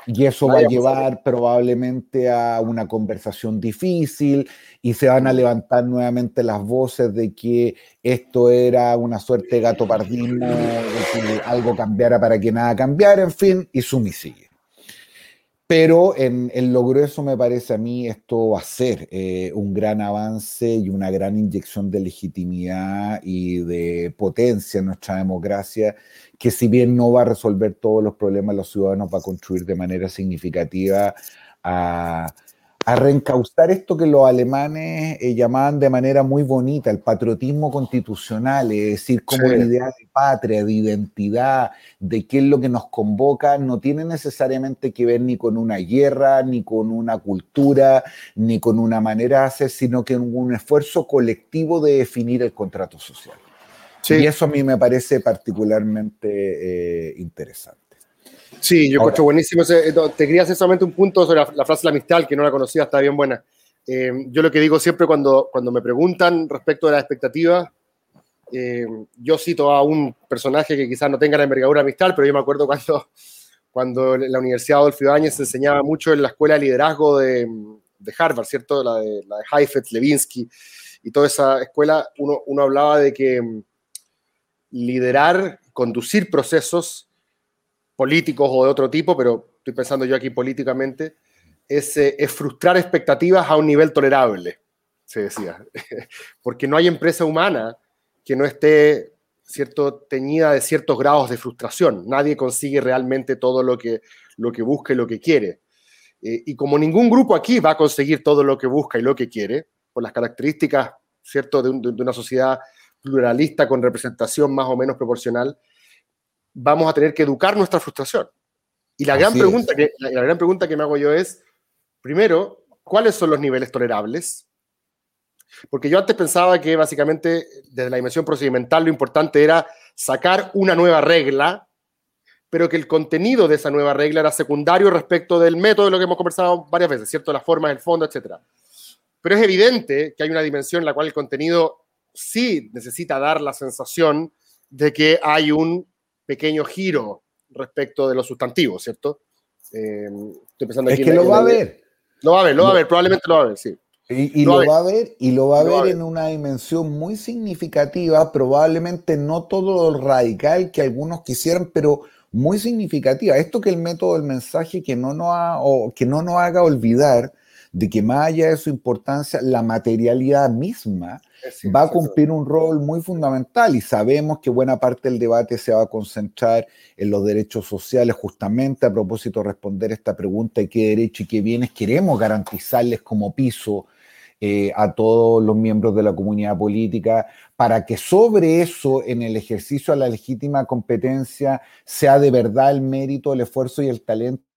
Speaker 2: y eso va a llevar probablemente a una conversación difícil y se van a levantar nuevamente las voces de que esto era una suerte de gato pardino, de que algo cambiara para que nada cambiara, en fin, y sumi sigue. Pero en, en, lo grueso me parece a mí esto va a ser eh, un gran avance y una gran inyección de legitimidad y de potencia en nuestra democracia que si bien no va a resolver todos los problemas los ciudadanos, va a contribuir de manera significativa a, a reencauzar esto que los alemanes eh, llamaban de manera muy bonita el patriotismo constitucional, es decir, como la idea de patria, de identidad, de qué es lo que nos convoca, no tiene necesariamente que ver ni con una guerra, ni con una cultura, ni con una manera de hacer, sino que un esfuerzo colectivo de definir el contrato social. Y eso a mí me parece particularmente eh, interesante.
Speaker 1: Sí, yo encuentro buenísimo. Eh, te quería hacer solamente un punto sobre la, frase de la amistad, que no la conocía, está bien buena. Eh, yo lo que digo siempre cuando, cuando me preguntan respecto de las expectativas, yo cito a un personaje que quizás no tenga la envergadura amistad, pero yo me acuerdo cuando, cuando la Universidad Adolfo Ibáñez se enseñaba mucho en la escuela de liderazgo de, de Harvard, ¿cierto? La de, la de Heifetz, Levinsky y toda esa escuela, uno, uno hablaba de que liderar, conducir procesos políticos o de otro tipo, pero estoy pensando yo aquí políticamente, es, eh, frustrar expectativas a un nivel tolerable, se decía. Porque no hay empresa humana que no esté cierto, teñida de ciertos grados de frustración. Nadie consigue realmente todo lo que, lo que busca y lo que quiere. Eh, y como ningún grupo aquí va a conseguir todo lo que busca y lo que quiere, por las características ¿cierto? de una sociedad pluralista con representación más o menos proporcional, vamos a tener que educar nuestra frustración. Y la gran, pregunta que, la, gran pregunta que me hago yo es, primero, ¿cuáles son los niveles tolerables? Porque yo antes pensaba que básicamente desde la dimensión procedimental lo importante era sacar una nueva regla, pero que el contenido de esa nueva regla era secundario respecto del método de lo que hemos conversado varias veces, ¿cierto? Las formas, el fondo, etc. Pero es evidente que hay una dimensión en la cual el contenido sí necesita dar la sensación de que hay un pequeño giro respecto de los sustantivos, ¿cierto?
Speaker 2: Eh, estoy pensando es que lo va a ver.
Speaker 1: Lo va a ver, lo va a ver, probablemente lo va a ver, sí.
Speaker 2: Y, lo, va a ver y lo va a ver en una dimensión muy significativa, probablemente no todo lo radical que algunos quisieran, pero muy significativa. Esto que el método del mensaje que no nos, o que no nos haga olvidar de que más allá de su importancia, la materialidad misma va a cumplir un rol muy fundamental y sabemos que buena parte del debate se va a concentrar en los derechos sociales justamente a propósito de responder esta pregunta de qué derecho y qué bienes queremos garantizarles como piso eh, a todos los miembros de la comunidad política para que sobre eso, en el ejercicio de la legítima competencia, sea de verdad el mérito, el esfuerzo y el talento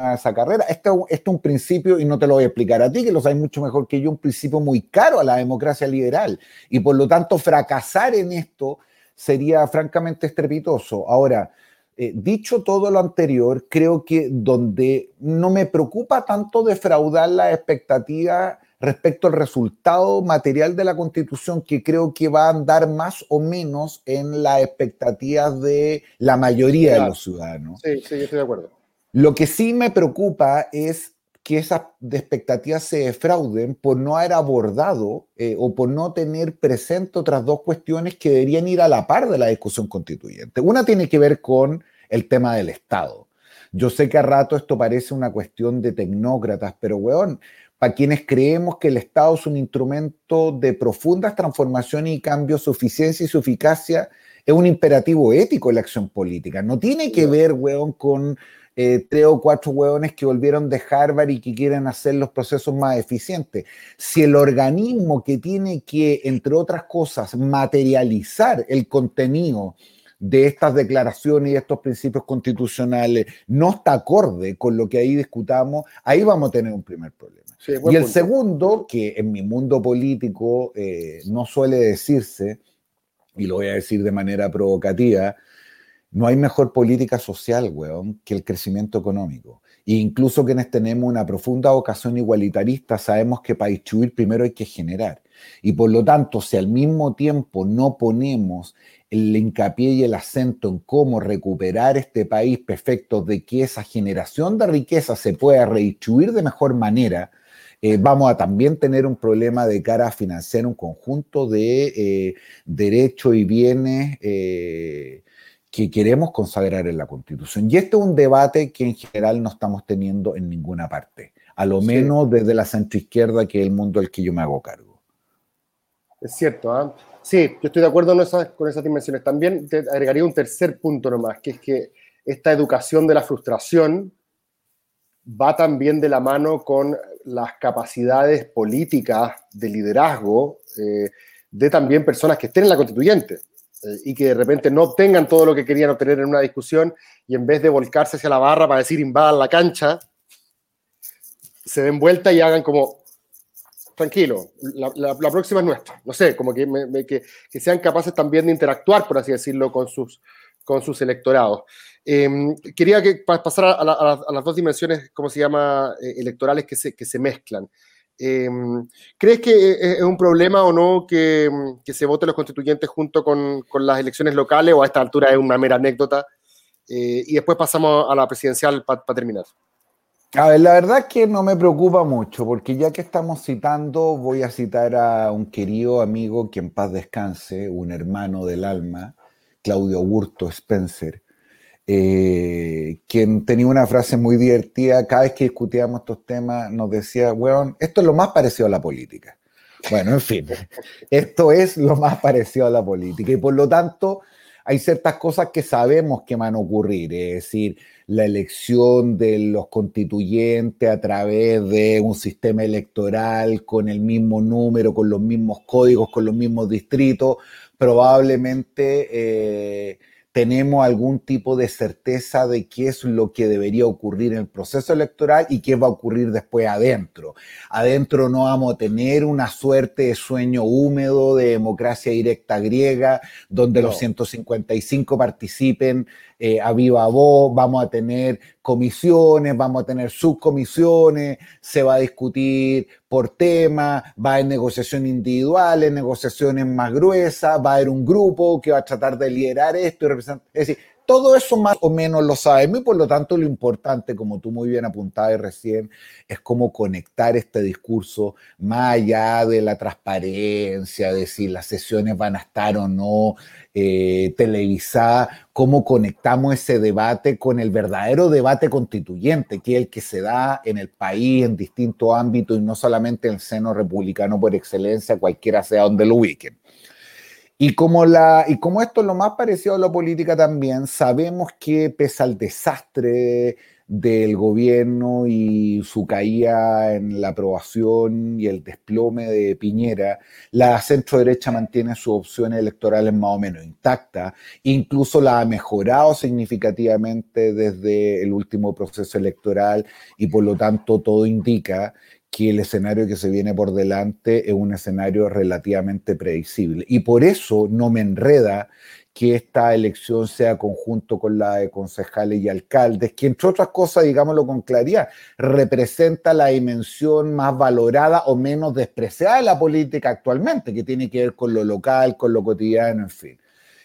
Speaker 2: esa carrera. Esto, es un principio, y no te lo voy a explicar a ti, que lo sabes mucho mejor que yo, un principio muy caro a la democracia liberal. Y por lo tanto, fracasar en esto sería francamente estrepitoso. Ahora, eh, dicho todo lo anterior, creo que donde no me preocupa tanto defraudar la expectativa respecto al resultado material de la constitución, que creo que va a andar más o menos en las expectativas de la mayoría de los ciudadanos.
Speaker 1: Sí, sí, estoy de acuerdo
Speaker 2: lo que sí me preocupa es que esas expectativas se defrauden por no haber abordado eh, o por no tener presente otras dos cuestiones que deberían ir a la par de la discusión constituyente. Una tiene que ver con el tema del Estado. Yo sé que a rato esto parece una cuestión de tecnócratas, pero weón, para quienes creemos que el Estado es un instrumento de profundas transformaciones y cambios, su eficiencia y su eficacia es un imperativo ético en la acción política. No tiene que ver, weón, con eh, tres o cuatro hueones que volvieron de Harvard y que quieren hacer los procesos más eficientes. Si el organismo que tiene que, entre otras cosas, materializar el contenido de estas declaraciones y estos principios constitucionales no está acorde con lo que ahí discutamos, ahí vamos a tener un primer problema. y el segundo, que en mi mundo político eh, no suele decirse, y lo voy a decir de manera provocativa, no hay mejor política social, weón, que el crecimiento económico. E incluso quienes tenemos una profunda vocación igualitarista sabemos que para distribuir primero hay que generar. Y por lo tanto, si al mismo tiempo no ponemos el hincapié y el acento en cómo recuperar este país perfecto de que esa generación de riqueza se pueda redistribuir de mejor manera, eh, vamos a también tener un problema de cara a financiar un conjunto de eh, derechos y bienes eh, que queremos consagrar en la Constitución. Y este es un debate que en general no estamos teniendo en ninguna parte, a lo menos desde la centroizquierda, que es el mundo al que yo me hago cargo.
Speaker 1: Es cierto, ¿ah? sí, yo estoy de acuerdo con esas dimensiones. También te agregaría un tercer punto nomás, que es que esta educación de la frustración va también de la mano con las capacidades políticas de liderazgo eh, de también personas que estén en la constituyente. Eh, y que de repente no tengan todo lo que querían obtener en una discusión y en vez de volcarse hacia la barra para decir invadan la cancha, se den vuelta y hagan como, tranquilo, la, próxima es nuestra. No sé, como que, que, sean capaces también de interactuar, por así decirlo, con sus, con sus electorados. Em, quería que, pasar a, las dos dimensiones, ¿cómo se llama?, eh, electorales que se, que se mezclan. Em, ¿Crees que e-, es un problema o no que, se voten los constituyentes junto con, las elecciones locales o a esta altura es una mera anécdota? Eh, y después pasamos a la presidencial para terminar.
Speaker 2: A ver, la verdad es que no me preocupa mucho, porque ya que estamos citando, voy a citar a un querido amigo que en paz descanse, un hermano del alma, Claudio Augusto Spencer, eh, quien tenía una frase muy divertida, cada vez que discutíamos estos temas nos decía, weón, esto es lo más parecido a la política. Bueno, en fin, esto es lo más parecido a la política y por lo tanto hay ciertas cosas que sabemos que van a ocurrir, es decir, la elección de los constituyentes a través de un sistema electoral con el mismo número, con los mismos códigos, con los mismos distritos, probablemente... Eh, tenemos algún tipo de certeza de qué es lo que debería ocurrir en el proceso electoral y qué va a ocurrir después adentro. Adentro no vamos a tener una suerte de sueño húmedo de democracia directa griega, donde los 155 participen eh, a viva voz, vamos a tener comisiones, vamos a tener subcomisiones, se va a discutir por tema, va a haber negociaciones individuales, negociaciones más gruesas, va a haber un grupo que va a tratar de liderar esto y representar. Es decir, todo eso más o menos lo sabemos y por lo tanto lo importante, como tú muy bien apuntabas recién, es cómo conectar este discurso más allá de la transparencia, de si las sesiones van a estar o no eh, televisadas, cómo conectamos ese debate con el verdadero debate constituyente, que es el que se da en el país en distintos ámbitos y no solamente en el seno republicano por excelencia, cualquiera sea donde lo ubiquen. Y como, la, y como esto es lo más parecido a la política también, sabemos que pese al desastre del gobierno y su caída en la aprobación y el desplome de Piñera, la centro derecha mantiene sus opciones electorales más o menos intactas, incluso la ha mejorado significativamente desde el último proceso electoral y por lo tanto todo indica que el escenario que se viene por delante es un escenario relativamente predecible. Y por eso no me enreda que esta elección sea conjunto con la de concejales y alcaldes, que entre otras cosas, digámoslo con claridad, representa la dimensión más valorada o menos despreciada de la política actualmente, que tiene que ver con lo local, con lo cotidiano, en fin.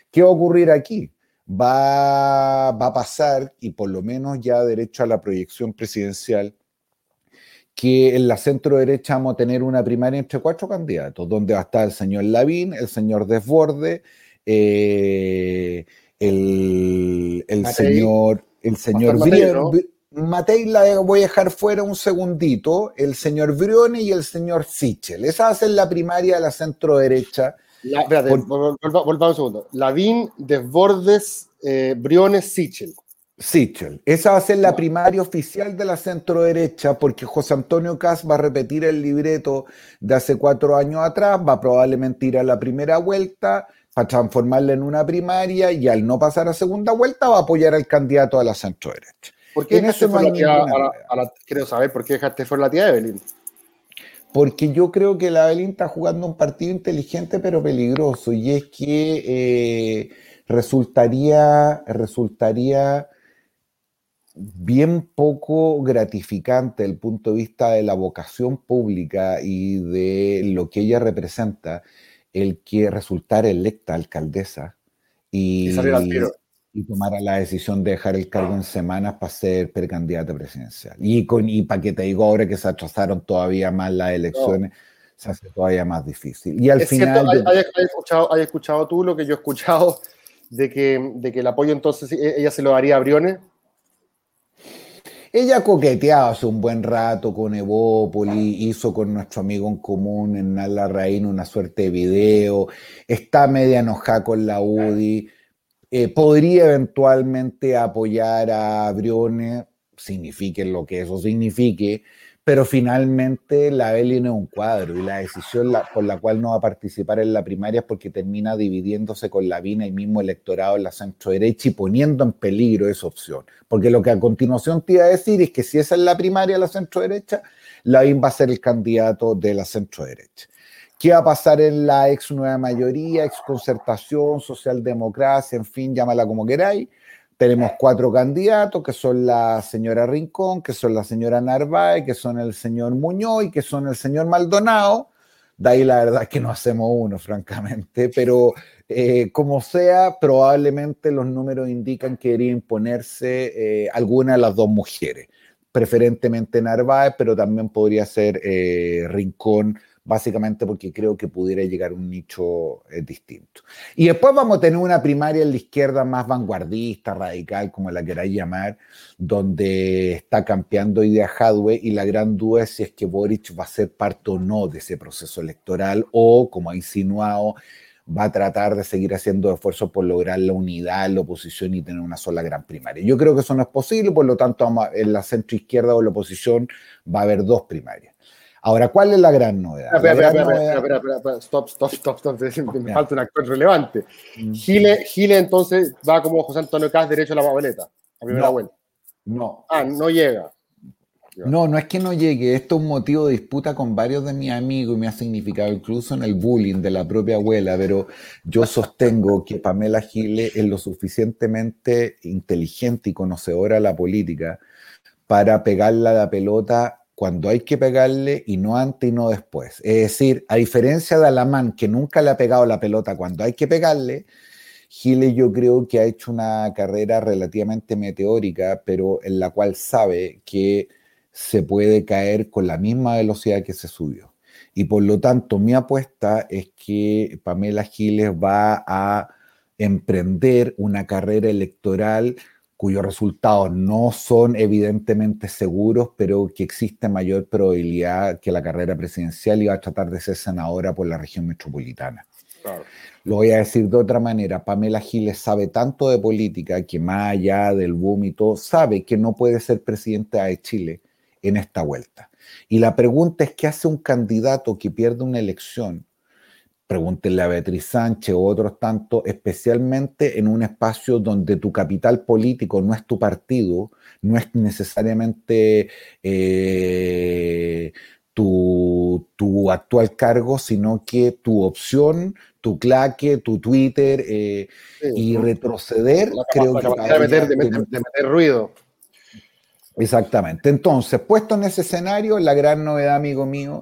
Speaker 2: ¿Qué va a ocurrir aquí? Va, va a pasar, y por lo menos ya derecho a la proyección presidencial, que en la centro derecha vamos a tener una primaria entre cuatro candidatos, donde va a estar el señor Lavín, el señor Desborde, eh, el, señor el señor Briones. Matei la voy a dejar fuera un segundito, el señor Brione y el señor Sichel. Esa va a ser la primaria de la centro derecha.
Speaker 1: espérate, volvamos un segundo. Lavín, Desbordes, eh, Briones, Sichel.
Speaker 2: Sichel. Esa va a ser la primaria oficial de la centro derecha porque José Antonio Cas va a repetir el libreto de hace cuatro años atrás, va a probablemente ir a la primera vuelta para transformarla en una primaria y al no pasar a segunda vuelta va a apoyar al candidato a la centro derecha.
Speaker 1: ¿Por qué dejaste la tía, a quiero saber por qué dejaste fuera la tía Evelyn?
Speaker 2: Porque yo creo que la Evelyn está jugando un partido inteligente pero peligroso y es que eh, resultaría, resultaría bien poco gratificante desde el punto de vista de la vocación pública y de lo que ella representa el que resultara electa alcaldesa y, y tomara la decisión de dejar el cargo en semanas para ser precandidata presidencial. Y, con, y para que te digo ahora que se atrasaron todavía más las elecciones, se hace todavía más difícil. Y al final...
Speaker 1: Cierto, ¿hay, escuchado, escuchado tú lo que yo he escuchado de que, de que el apoyo entonces e, ella se lo daría a Briones?
Speaker 2: Ella coqueteaba hace un buen rato con Evópoli, hizo con nuestro amigo en común en Nala Reina una suerte de video, está media enojada con la UDI. Eh, podría eventualmente apoyar a Briones, signifique lo que eso signifique, pero finalmente la Belén es un cuadro y la decisión por la cual no va a participar en la primaria es porque termina dividiéndose con la y mismo electorado en la centro derecha y poniendo en peligro esa opción. Porque lo que a continuación te iba a decir es que si esa es la primaria de la centro derecha, Lavín va a ser el candidato de la centro derecha. ¿Qué va a pasar en la ex nueva mayoría, ex concertación, socialdemocracia, en fin, llámala como queráis? Tenemos cuatro candidatos, que son la señora Rincón, que son la señora Narváez, que son el señor Muñoz y que son el señor Maldonado. De ahí la verdad es que no hacemos uno, francamente, pero eh, como sea, probablemente los números indican que debería imponerse eh, alguna de las dos mujeres, preferentemente Narváez, pero también podría ser eh, Rincón básicamente porque creo que pudiera llegar a un nicho eh, distinto. Y después vamos a tener una primaria en la izquierda más vanguardista, radical, como la queráis llamar, donde está campeando idea Hadwe y la gran duda es si es que Boric va a ser parte o no de ese proceso electoral o, como ha insinuado, va a tratar de seguir haciendo esfuerzos por lograr la unidad la oposición y tener una sola gran primaria. Yo creo que eso no es posible, por lo tanto, en la centro izquierda o la oposición va a haber dos primarias. Ahora, ¿cuál es la gran novedad? Espera,
Speaker 1: espera, espera, stop, stop, stop, stop, me falta un actor relevante. Mm. Gile, Gile entonces va como José Antonio Cas derecho a la papeleta, a primera vuelta.
Speaker 2: No.
Speaker 1: Ah, no llega.
Speaker 2: No, no es que no llegue, esto es un motivo de disputa con varios de mis amigos y me ha significado incluso en el bullying de la propia abuela, pero yo sostengo que Pamela Gile es lo suficientemente inteligente y conocedora de la política para pegarle a la pelota cuando hay que pegarle y no antes y no después. Es decir, a diferencia de Alamán, que nunca le ha pegado la pelota cuando hay que pegarle, Gile yo creo que ha hecho una carrera relativamente meteórica, pero en la cual sabe que se puede caer con la misma velocidad que se subió. Y por lo tanto, mi apuesta es que Pamela Giles va a emprender una carrera electoral cuyos resultados no son evidentemente seguros, pero que existe mayor probabilidad que la carrera presidencial iba a tratar de ser senadora por la región metropolitana. Lo voy a decir de otra manera, Pamela Giles sabe tanto de política que más allá del boom y todo, sabe que no puede ser presidenta de Chile en esta vuelta. Y la pregunta es, ¿qué hace un candidato que pierde una elección pregúntenle a Beatriz Sánchez o otros tantos, especialmente en un espacio donde tu capital político no es tu partido, no es necesariamente eh, tu, actual cargo, sino que tu opción, tu claque, tu Twitter eh, y retroceder, creo que...
Speaker 1: de meter ruido.
Speaker 2: Exactamente. Entonces, puesto en ese escenario, la gran novedad, amigo mío,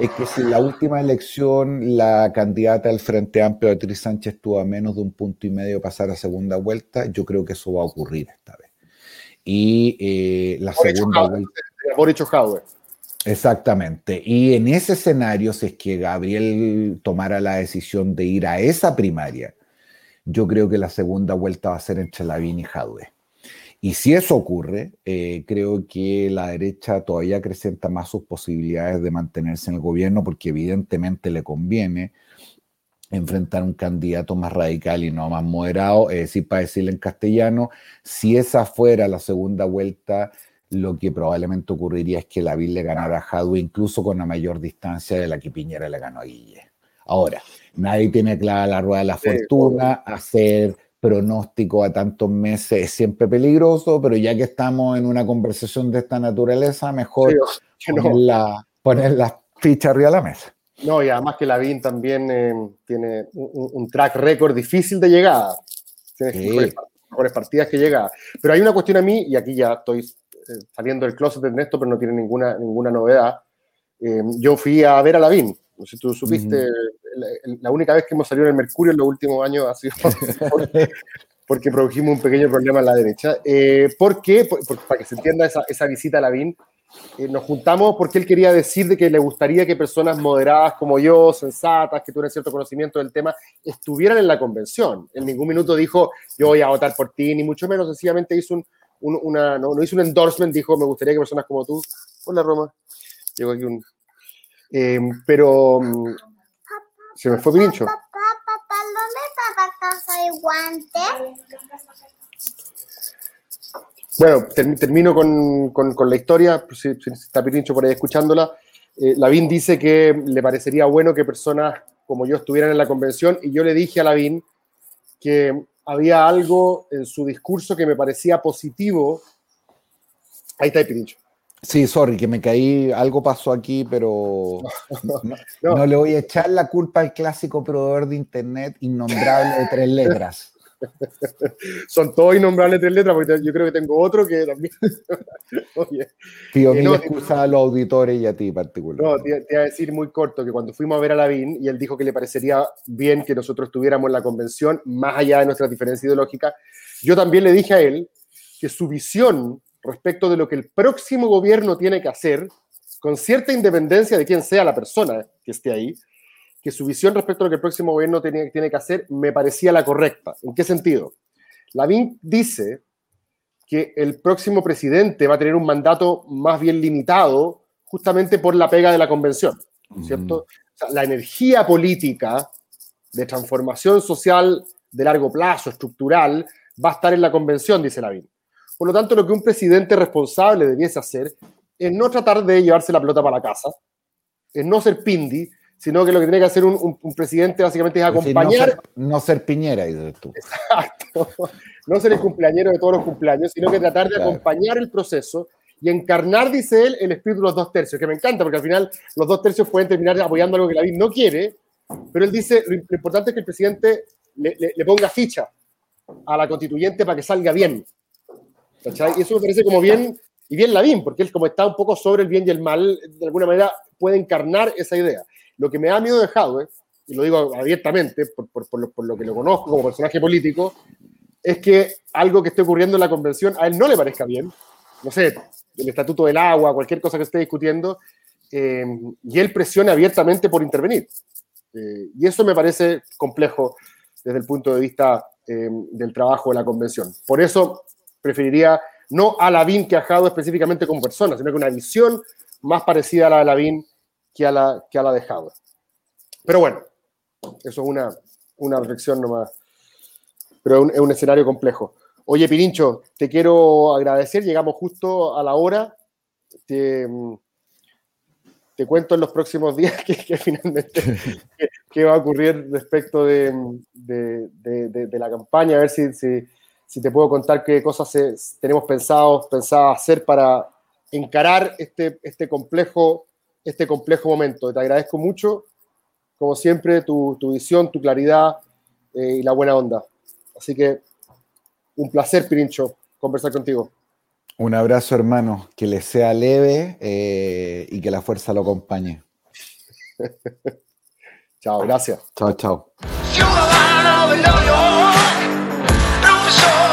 Speaker 2: es que si en la última elección la candidata del Frente Amplio, Beatriz Sánchez, tuvo a menos de un punto y medio pasar a segunda vuelta, yo creo que eso va a ocurrir esta vez. Y eh, la segunda vuelta...
Speaker 1: Boric
Speaker 2: Exactamente. Y en ese escenario, si es que Gabriel tomara la decisión de ir a esa primaria, yo creo que la segunda vuelta va a ser entre Lavín y Jadwe. Y si eso ocurre, eh, creo que la derecha todavía acrecenta más sus posibilidades de mantenerse en el gobierno porque evidentemente le conviene enfrentar un candidato más radical y no más moderado, es decir, para decirle en castellano, si esa fuera la segunda vuelta, lo que probablemente ocurriría es que la le ganara a Jadwe incluso con una mayor distancia de la que Piñera le ganó a Guille. Ahora, nadie tiene clara la rueda de la fortuna, hacer pronóstico a tantos meses es siempre peligroso, pero ya que estamos en una conversación de esta naturaleza, mejor poner, la, poner las fichas arriba de la mesa.
Speaker 1: No, y además que Lavín también eh, tiene un, track record difícil de llegada. Tiene mejores, partidas que llega. Pero hay una cuestión a mí, y aquí ya estoy eh, saliendo del closet de Ernesto, pero no tiene ninguna, ninguna novedad. Eh, yo fui a ver a Lavín. No sé si tú supiste, la, única vez que hemos salido en el Mercurio en los últimos años ha sido porque, produjimos un pequeño problema en la derecha. ¿Por qué? para que se entienda esa, esa visita a Lavín, eh, nos juntamos porque él quería decir de que le gustaría que personas moderadas como yo, sensatas, que tuvieran cierto conocimiento del tema, estuvieran en la convención. En ningún minuto dijo, yo voy a votar por ti, ni mucho menos, sencillamente hizo un, una, no, hizo un endorsement, dijo, me gustaría que personas como tú, hola Roma, llegó aquí un... Eh, pero mm, se me fue Pirincho. Papá, papá, ¿dónde está la casa de guantes? Bueno, termino con, la historia, pues, si, está Pirincho por ahí escuchándola. Eh, Lavín dice que le parecería bueno que personas como yo estuvieran en la convención y yo le dije a Lavín que había algo en su discurso que me parecía positivo. Ahí está el Pirincho.
Speaker 2: Sí, sorry, que me caí, algo pasó aquí, pero no, le voy a echar la culpa al clásico proveedor de internet innombrable de tres letras.
Speaker 1: Son todos innombrables tres letras, porque yo creo que tengo otro que también.
Speaker 2: Oye. Tío, eh, excusa a los auditores y a ti particular.
Speaker 1: No, te, iba a decir muy corto que cuando fuimos a ver a Lavín y él dijo que le parecería bien que nosotros estuviéramos en la convención, más allá de nuestra diferencia ideológica, yo también le dije a él que su visión respecto de lo que el próximo gobierno tiene que hacer, con cierta independencia de quién sea la persona que esté ahí, que su visión respecto a lo que el próximo gobierno tiene, tiene que hacer me parecía la correcta. ¿En qué sentido? Lavín dice que el próximo presidente va a tener un mandato más bien limitado justamente por la pega de la convención, ¿cierto? la energía política de transformación social de largo plazo, estructural, va a estar en la convención, dice Lavín. Por lo tanto, lo que un presidente responsable debiese hacer es no tratar de llevarse la pelota para la casa, es no ser pindi, sino que lo que tiene que hacer un, presidente básicamente es acompañar.
Speaker 2: no, ser, Piñera, dices tú.
Speaker 1: Exacto. No ser el cumpleañero de todos los cumpleaños, sino que tratar de acompañar el proceso y encarnar, dice él, el espíritu de los dos tercios, que me encanta, porque al final los dos tercios pueden terminar apoyando algo que la vida no quiere, pero él dice, lo, importante es que el presidente le, le, ponga ficha a la constituyente para que salga bien. Y eso me parece como bien, y bien Lavín, porque él como está un poco sobre el bien y el mal, de alguna manera puede encarnar esa idea. Lo que me da miedo de Jadwe, y lo digo abiertamente por, lo, que lo conozco como personaje político, es que algo que esté ocurriendo en la convención a él no le parezca bien. No sé, el estatuto del agua, cualquier cosa que esté discutiendo, eh, y él presione abiertamente por intervenir. Eh, y eso me parece complejo desde el punto de vista eh, del trabajo de la convención. Por eso preferiría no a Lavín que a Jadwe específicamente como persona, sino que una visión más parecida a la de Lavín que a la, que a la dejado. Pero bueno, eso es una, una reflexión nomás. Pero es un, escenario complejo. Oye, Pirincho, te quiero agradecer. Llegamos justo a la hora. Te, te cuento en los próximos días que, finalmente qué, va a ocurrir respecto de, de, de, la campaña, a ver si, si, si, te puedo contar qué cosas tenemos pensado, pensado hacer para encarar este, este complejo este complejo momento. Te agradezco mucho, como siempre, tu, visión, tu claridad eh, y la buena onda. Así que un placer, Pirincho, conversar contigo.
Speaker 2: Un abrazo, hermano, que le sea leve eh, y que la fuerza lo acompañe.
Speaker 1: chao, gracias.
Speaker 2: Chao, chao. show.